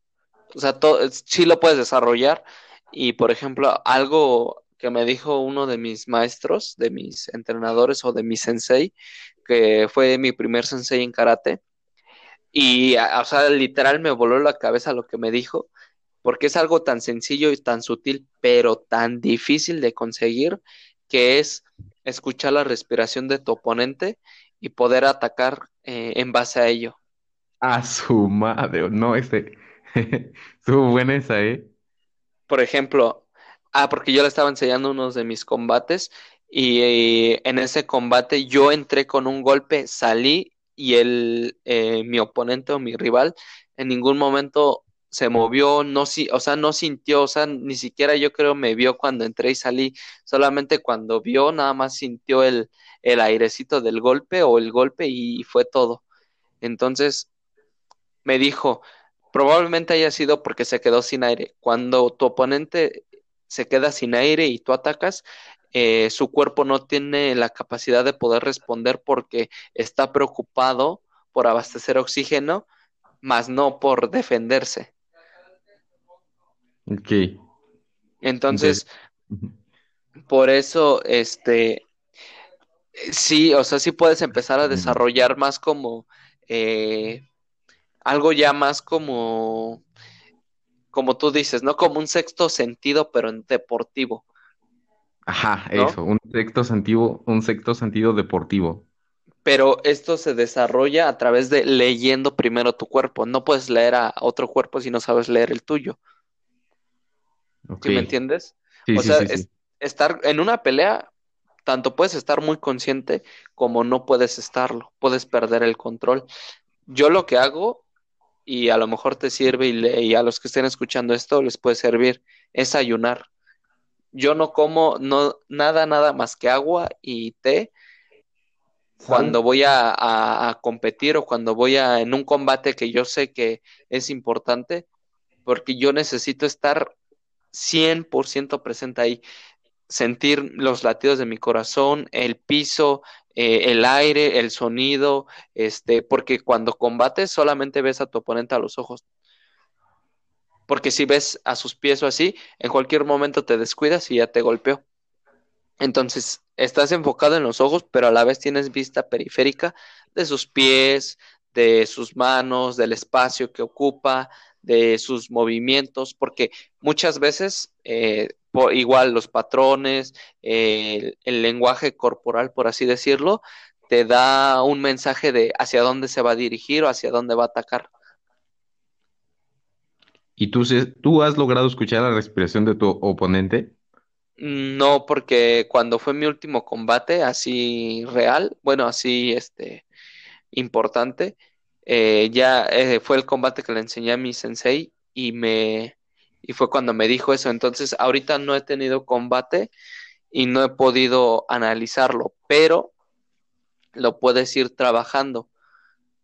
O sea, todo, sí lo puedes desarrollar. Y por ejemplo, algo que me dijo uno de mis maestros, de mis entrenadores o de mi sensei, que fue mi primer sensei en karate. Y, o sea, literal me voló la cabeza lo que me dijo porque es algo tan sencillo y tan sutil, pero tan difícil de conseguir, que es escuchar la respiración de tu oponente y poder atacar eh, en base a ello. A su madre, no, este, estuvo buena esa, ¿eh? Por ejemplo, ah, porque yo le estaba enseñando unos de mis combates y, eh, en ese combate yo entré con un golpe, salí y el, eh, mi oponente o mi rival en ningún momento se movió, no si, o sea, no sintió, o sea, ni siquiera yo creo me vio cuando entré y salí, solamente cuando vio, nada más sintió el, el airecito del golpe o el golpe y fue todo. Entonces, me dijo, probablemente haya sido porque se quedó sin aire. Cuando tu oponente se queda sin aire y tú atacas, eh, su cuerpo no tiene la capacidad de poder responder porque está preocupado por abastecer oxígeno, más no por defenderse. Ok. Entonces, por eso, este, sí, o sea, sí puedes empezar a desarrollar más como eh, algo ya más como, como tú dices, ¿no? Como un sexto sentido, pero en deportivo. Ajá, eso, un sexto sentido, un sexto sentido deportivo. Pero esto se desarrolla a través de leyendo primero tu cuerpo. No puedes leer a otro cuerpo si no sabes leer el tuyo. ¿Sí me entiendes? o sea, estar en una pelea, tanto puedes estar muy consciente como no puedes estarlo, puedes perder el control. Yo lo que hago, y a lo mejor te sirve y, a los que estén escuchando esto les puede servir, es ayunar. Yo no como no, nada, nada más que agua y té cuando voy a, a, competir o cuando voy a en un combate que yo sé que es importante, porque yo necesito estar 100% presente ahí. Sentir los latidos de mi corazón, el piso, eh, el aire, el sonido, este, porque cuando combates solamente ves a tu oponente a los ojos. Porque si ves a sus pies o así, en cualquier momento te descuidas y ya te golpeó. Entonces, estás enfocado en los ojos, pero a la vez tienes vista periférica de sus pies, de sus manos, del espacio que ocupa, de sus movimientos, porque muchas veces, eh, igual los patrones, el lenguaje corporal, por así decirlo, te da un mensaje de hacia dónde se va a dirigir o hacia dónde va a atacar. ¿Y tú, tú has logrado escuchar la respiración de tu oponente? No, porque cuando fue mi último combate, así real, bueno, así este importante, eh, ya eh, fue el combate que le enseñé a mi sensei y me y fue cuando me dijo eso. Entonces, ahorita no he tenido combate y no he podido analizarlo, pero lo puedes ir trabajando,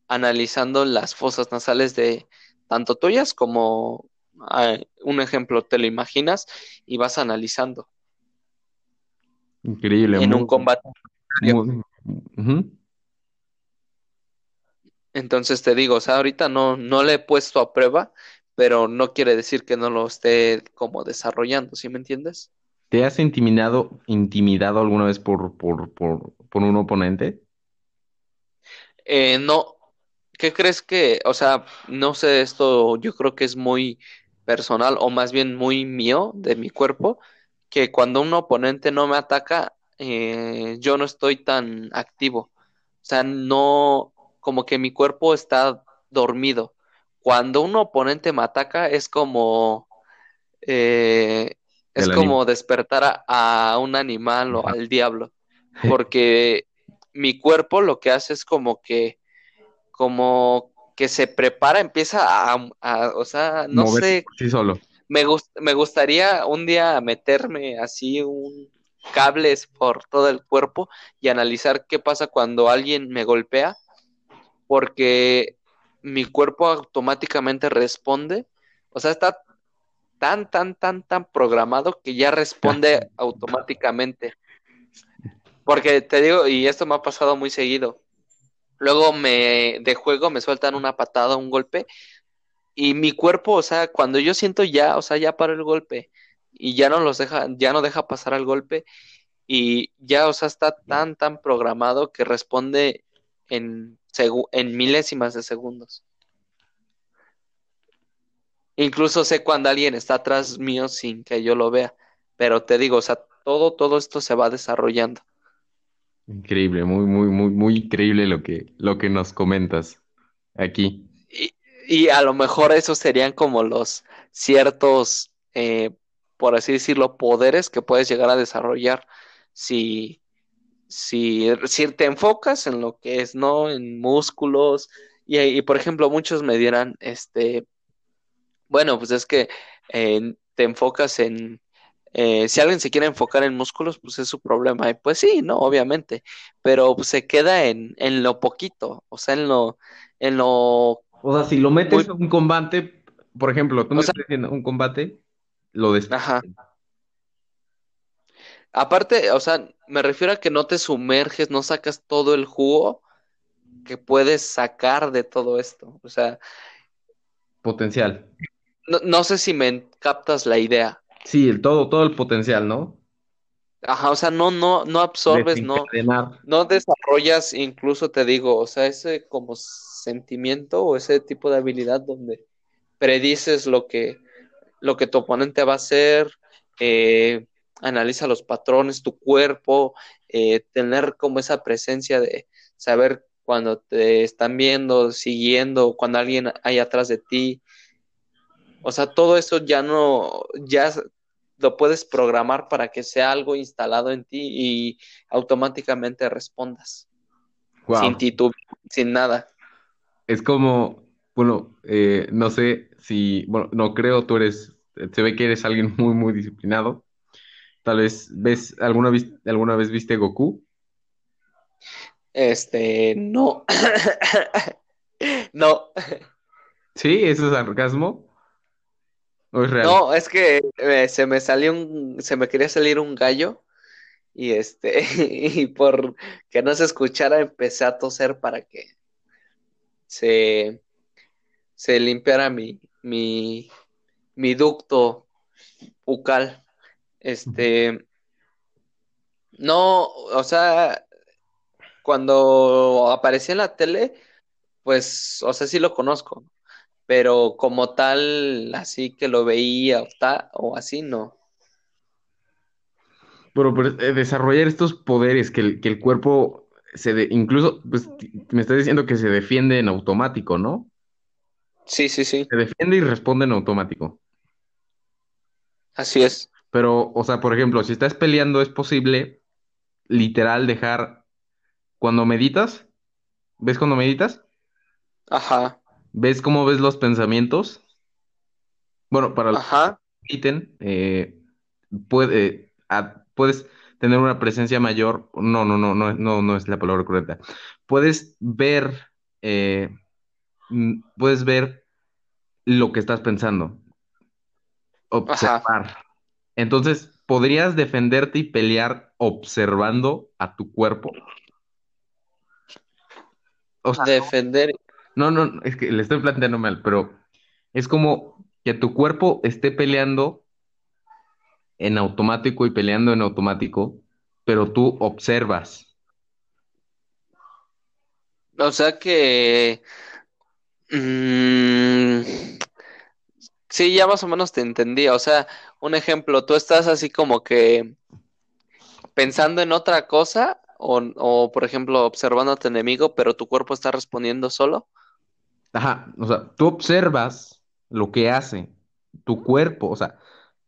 analizando las fosas nasales de tanto tuyas como ah, un ejemplo, te lo imaginas y vas analizando. Increíble. En un combate. Entonces te digo, o sea, ahorita no, no le he puesto a prueba, pero no quiere decir que no lo esté como desarrollando, ¿sí me entiendes? ¿Te has intimidado, intimidado alguna vez por, por, por, por un oponente? Eh, no, ¿qué crees que, o sea, no sé, esto yo creo que es muy personal o más bien muy mío de mi cuerpo, que cuando un oponente no me ataca, eh, yo no estoy tan activo. O sea, no, como que mi cuerpo está dormido. Cuando un oponente me ataca es como, eh, es anime. como despertar a, a un animal o al diablo, porque mi cuerpo lo que hace es como que, como que se prepara, empieza a, a- o sea, no sé, por sí solo. me gust- me gustaría un día meterme así un cables por todo el cuerpo y analizar qué pasa cuando alguien me golpea, porque mi cuerpo automáticamente responde, o sea, está tan, tan, tan, tan programado que ya responde automáticamente. Porque te digo, y esto me ha pasado muy seguido. Luego me de juego me sueltan una patada, un golpe, y mi cuerpo, o sea, cuando yo siento ya, o sea, ya paró el golpe y ya no los deja, ya no deja pasar al golpe y ya, o sea, está tan, tan programado que responde en, en milésimas de segundos. Incluso sé cuando alguien está atrás mío sin que yo lo vea, pero te digo, o sea, todo, todo esto se va desarrollando. Increíble, muy, muy, muy, muy increíble lo que, lo que nos comentas aquí. Y, y a lo mejor esos serían como los ciertos, eh, por así decirlo, poderes que puedes llegar a desarrollar si, si, si te enfocas en lo que es, ¿no? En músculos. Y, y, por ejemplo, muchos me dirán, este, bueno, pues es que eh, te enfocas en, eh, si alguien se quiere enfocar en músculos, pues es su problema. Y pues sí, no, obviamente, pero pues, se queda en, en lo poquito, o sea, en lo, en lo O sea, si lo metes muy, a un combate, por ejemplo, tú o me sea, estás diciendo un combate, lo des... ajá. Aparte, o sea, me refiero a que no te sumerges, no sacas todo el jugo que puedes sacar de todo esto. O sea, potencial. no, no sé si me captas la idea. Sí, el todo, todo el potencial, ¿no? Ajá, o sea, no, no, no absorbes, no, no desarrollas, incluso te digo, o sea, ese como sentimiento o ese tipo de habilidad donde predices lo que, lo que tu oponente va a hacer, eh, analiza los patrones, tu cuerpo, eh, tener como esa presencia de saber cuando te están viendo, siguiendo, cuando alguien hay atrás de ti. O sea, todo eso ya no, ya lo puedes programar para que sea algo instalado en ti y automáticamente respondas. Wow. Sin titubear, sin nada. Es como, bueno, eh, no sé si, bueno, no creo, tú eres, se ve que eres alguien muy, muy disciplinado. Tal vez, ¿ves, alguna vez, alguna vez viste Goku? Este, no. no. Sí, eso es sarcasmo. ¿O es real? No, es que eh, se me salió un, se me quería salir un gallo y este, y por que no se escuchara empecé a toser para que se, se limpiara mi, mi, mi ducto bucal. Este, no, o sea, cuando aparecía en la tele, pues, o sea, sí lo conozco, pero como tal, así que lo veía o, o así, no. Pero, pero, eh, desarrollar estos poderes que el, que el cuerpo se de, incluso, pues me estás diciendo que se defiende en automático, ¿no? Sí, sí, sí, Se defiende y responde en automático. así es. Pero, o sea, por ejemplo, si estás peleando, es posible literal dejar cuando meditas, ¿ves cuando meditas? Ajá, ¿Ves cómo ves los pensamientos? Bueno, para los ajá, que mediten, eh, puede, a- puedes tener una presencia mayor. No, no, no, no, no, no es la palabra correcta. Puedes ver, eh, mm, puedes ver lo que estás pensando, ajá. Entonces, ¿podrías defenderte y pelear observando a tu cuerpo? O sea, Defender. no, no, no, es que le estoy planteando mal, pero es como que tu cuerpo esté peleando en automático y peleando en automático, pero tú observas. O sea que... mm, sí, ya más o menos te entendía. O sea, un ejemplo, tú estás así como que pensando en otra cosa o, o, por ejemplo, observando a tu enemigo, pero tu cuerpo está respondiendo solo. Ajá, o sea, tú observas lo que hace tu cuerpo, o sea,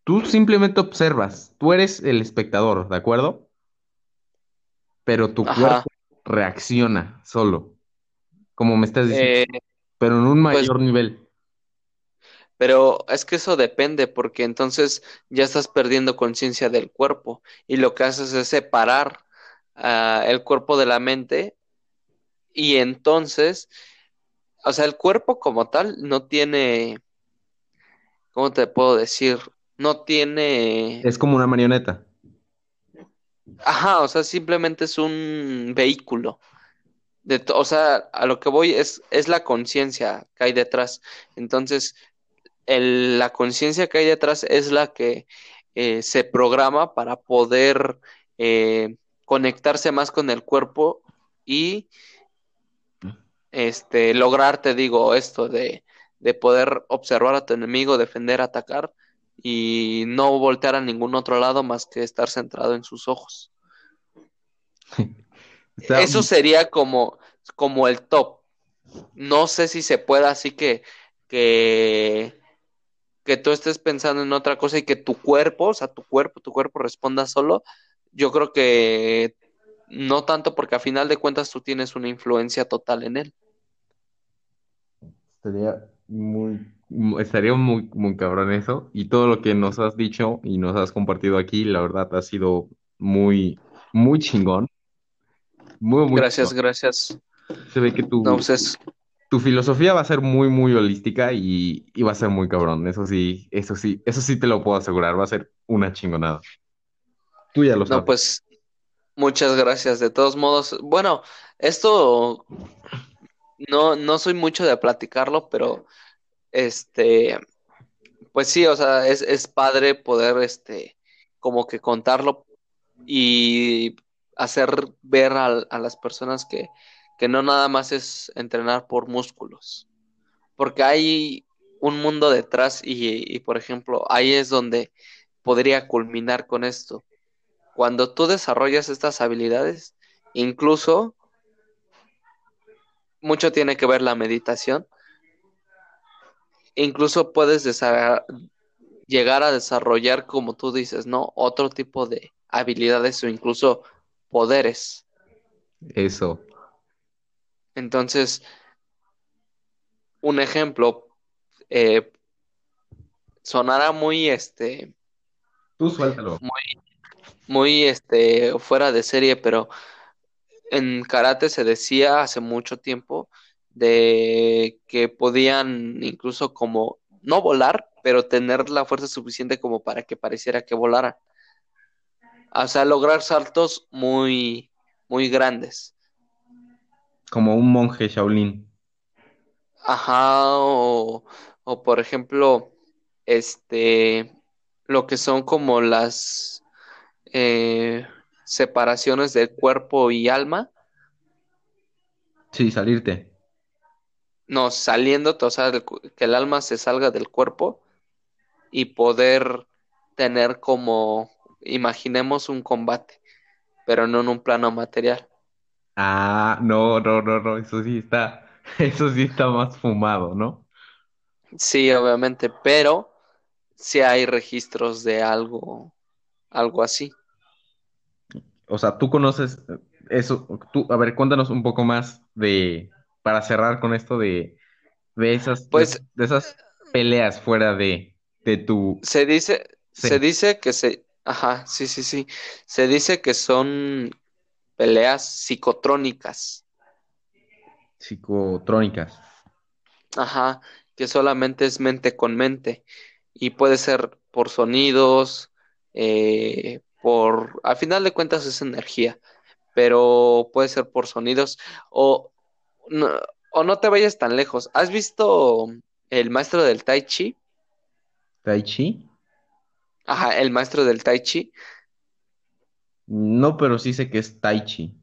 tú simplemente observas, tú eres el espectador, ¿de acuerdo? Pero tu Ajá. cuerpo reacciona solo, como me estás diciendo, Eh, pero en un pues mayor nivel. Pero es que eso depende, porque entonces ya estás perdiendo conciencia del cuerpo y lo que haces es separar ah, el cuerpo de la mente y entonces, o sea, el cuerpo como tal no tiene, ¿cómo te puedo decir? No tiene, Es como una marioneta. ajá, o sea, simplemente es un vehículo. De o sea, a lo que voy es, es la conciencia que hay detrás. Entonces, el- la conciencia que hay detrás es la que eh, se programa para poder eh, conectarse más con el cuerpo y este, lograr, te digo, esto de, de poder observar a tu enemigo, defender, atacar y no voltear a ningún otro lado más que estar centrado en sus ojos. Eso sería como, como el top. No sé si se pueda, así que, que que tú estés pensando en otra cosa y que tu cuerpo, o sea, tu cuerpo, tu cuerpo responda solo, yo creo que no tanto porque a final de cuentas tú tienes una influencia total en él. estaría muy, mu- estaría muy, muy cabrón eso. Y todo lo que nos has dicho y nos has compartido aquí, la verdad, ha sido muy, muy chingón. Muy, muy chingón. Gracias, gracias. Se ve que No, tu, pues es, tu filosofía va a ser muy, muy holística y, y va a ser muy cabrón. Eso sí, eso sí, eso sí te lo puedo asegurar. Va a ser una chingonada. Tú ya lo no, sabes. pues muchas gracias. De todos modos, bueno, esto no, no soy mucho de platicarlo, pero este, pues sí, o sea, es, es padre poder, este, como que contarlo y hacer ver a, a las personas que, que no nada más es entrenar por músculos, porque hay un mundo detrás y, y, por ejemplo, ahí es donde podría culminar con esto. Cuando tú desarrollas estas habilidades, incluso mucho tiene que ver la meditación, incluso puedes llegar a desarrollar, como tú dices, ¿no? Otro tipo de habilidades o incluso poderes. Eso. Entonces, un ejemplo, eh, sonará muy, este, Tú suéltalo. muy, muy, este, fuera de serie, pero en karate se decía hace mucho tiempo de que podían incluso como no volar, pero tener la fuerza suficiente como para que pareciera que volaran. O sea, lograr saltos muy, muy grandes. Como un monje Shaolin. Ajá, o, o por ejemplo, este, lo que son como las eh, separaciones del cuerpo y alma, Sí, salirte. no, saliendo, o sea, el que el alma se salga del cuerpo y poder tener como, imaginemos un combate, pero no en un plano material. Ah, no, no, no, no. Eso sí está, eso sí está más fumado, ¿no? Sí, obviamente, pero sí hay registros de algo, algo así. O sea, tú conoces eso. Tú, a ver, cuéntanos un poco más de, para cerrar con esto de, de esas, de, Pues de esas peleas fuera de, de tu se dice, se dice que se, ajá, sí, sí, sí, se dice que son peleas psicotrónicas, psicotrónicas. ajá, que solamente es mente con mente y puede ser por sonidos, eh, por, al final de cuentas es energía, pero puede ser por sonidos o no, o no te vayas tan lejos. ¿Has visto el maestro del Tai Chi? Tai Chi. Ajá, el maestro del Tai Chi. No, pero sí sé que es Tai Chi.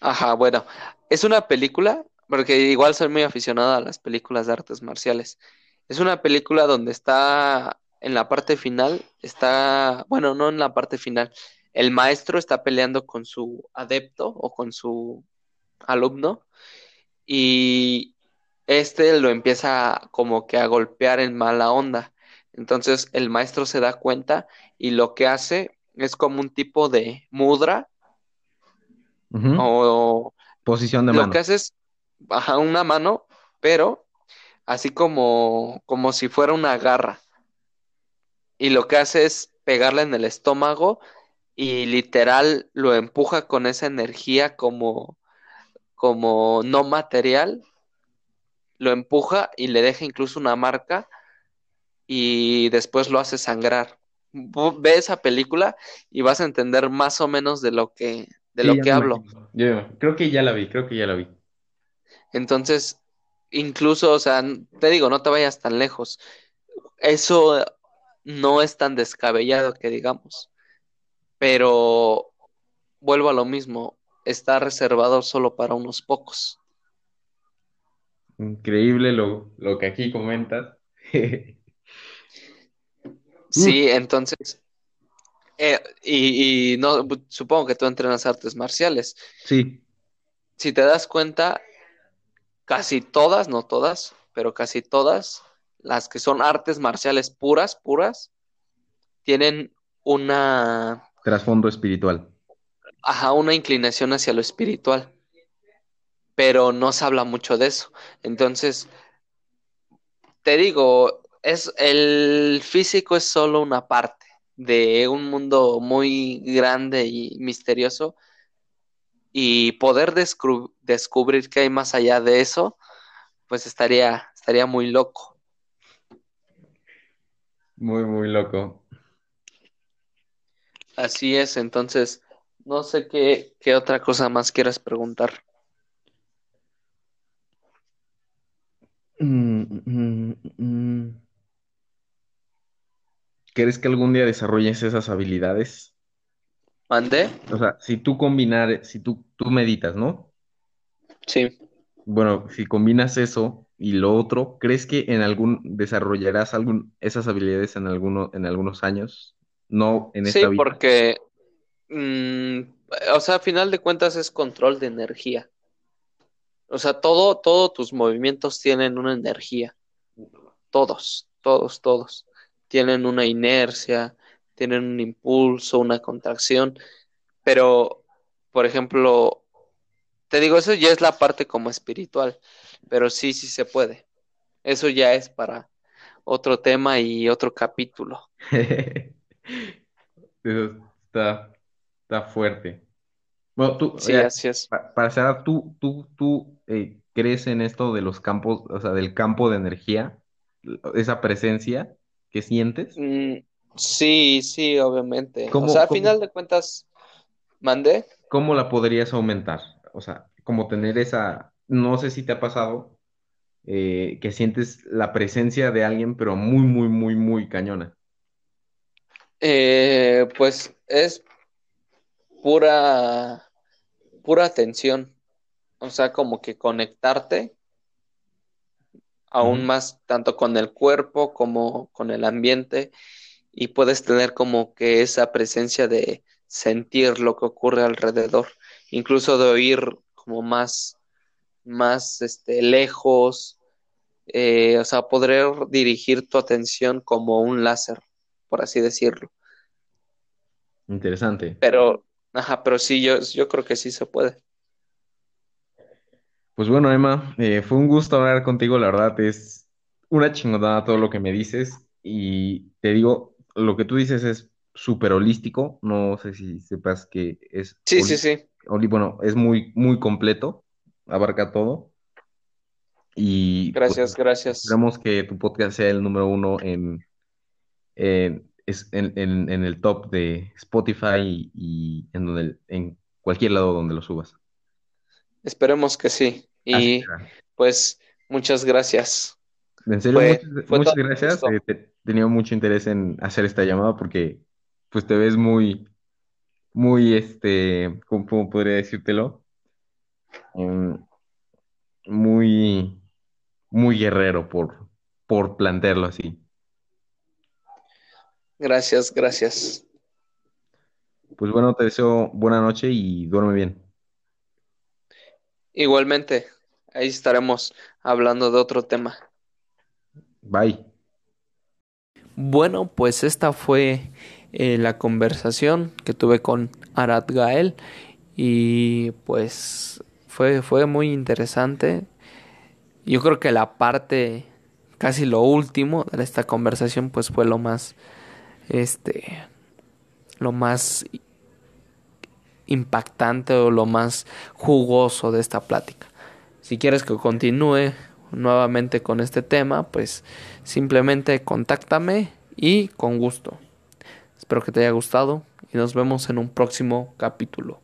Ajá, bueno, es una película, porque igual soy muy aficionado a las películas de artes marciales. Es una película donde está en la parte final, está, bueno, no en la parte final, el maestro está peleando con su adepto o con su alumno y este lo empieza como que a golpear en mala onda. Entonces el maestro se da cuenta y lo que hace es como un tipo de mudra o Posición de lo mano. que hace es baja una mano, pero así como, como si fuera una garra. Y lo que hace es pegarle en el estómago y literal lo empuja con esa energía como, como no material, lo empuja y le deja incluso una marca y después lo hace sangrar. Ve esa película y vas a entender más o menos de lo que, de Sí, lo que hablo. Yo creo que ya la vi, creo que ya la vi. Entonces, incluso, o sea, te digo, no te vayas tan lejos. Eso no es tan descabellado que digamos, pero vuelvo a lo mismo, está reservado solo para unos pocos. Increíble lo, lo que aquí comentas. Mm, Sí, entonces, eh, y, y no, supongo que tú entrenas artes marciales. sí, Si te das cuenta, casi todas, no todas, pero casi todas, las que son artes marciales puras, puras, tienen una, trasfondo espiritual. ajá, una inclinación hacia lo espiritual, pero no se habla mucho de eso. Entonces, te digo, es el físico es solo una parte de un mundo muy grande y misterioso y poder descubrir qué hay más allá de eso, pues estaría estaría muy loco. Muy, muy loco. Así es, entonces, no sé qué, qué otra cosa más quieras preguntar. Mm, mm, mm. ¿Crees que algún día desarrolles esas habilidades? ¿Mandé? O sea, si tú combinar, si tú, tú meditas, ¿no? Sí. Bueno, si combinas eso y lo otro, ¿crees que en algún desarrollarás algún, esas habilidades en alguno, en algunos años? No en esta Sí, vida. porque, mm, o sea, a final de cuentas es control de energía. O sea, todo, todos tus movimientos tienen una energía. Todos, todos, todos. Tienen una inercia, tienen un impulso, una contracción. Pero, por ejemplo, te digo, eso ya es la parte como espiritual. Pero sí, sí se puede. Eso ya es para otro tema y otro capítulo. Eso está, está fuerte. Bueno, tú, Sí, ya, así es. pa- para cerrar, ¿tú, tú, tú eh, crees en esto de los campos, o sea, del campo de energía, esa presencia que sientes? Mm, sí, sí, obviamente. O ¿Cómo, sea, a final de cuentas, mandé. cómo la podrías aumentar? O sea, como tener esa, no sé si te ha pasado, eh, que sientes la presencia de alguien, pero muy, muy, muy, muy cañona. Eh, pues es pura, pura atención. O sea, como que conectarte aún más tanto con el cuerpo como con el ambiente y puedes tener como que esa presencia de sentir lo que ocurre alrededor, incluso de oír como más, más este, lejos, eh, o sea, poder dirigir tu atención como un láser, por así decirlo. Interesante. Pero, ajá, pero sí, yo, yo creo que sí se puede. Pues bueno, Emma, eh, fue un gusto hablar contigo, la verdad es una chingonada todo lo que me dices y te digo, lo que tú dices es súper holístico, no sé si sepas que es, Sí, sí, sí. bueno, es muy, muy completo, abarca todo y pues Gracias, gracias. esperamos que tu podcast sea el número uno en, en, en, en- en el top de Spotify y, y en, donde, en cualquier lado donde lo subas. Esperemos que sí. Así Y pues muchas gracias. En serio, Fue, muchas, fue gracias. eh, te- tenido mucho interés en hacer esta llamada porque pues te ves muy, muy, este, ¿cómo, cómo podría decírtelo? Em, muy, muy guerrero por, por plantearlo así. Gracias, gracias. Pues bueno, te deseo buena noche y duerme bien. Igualmente, ahí estaremos hablando de otro tema. Bye. Bueno, pues esta fue eh, la conversación que tuve con Arad Gael y pues fue, fue muy interesante. Yo creo que la parte, casi lo último de esta conversación, pues fue lo más, este, lo más impactante o lo más jugoso de esta plática. Si quieres que continúe nuevamente con este tema, pues simplemente contáctame y con gusto. Espero que te haya gustado y nos vemos en un próximo capítulo.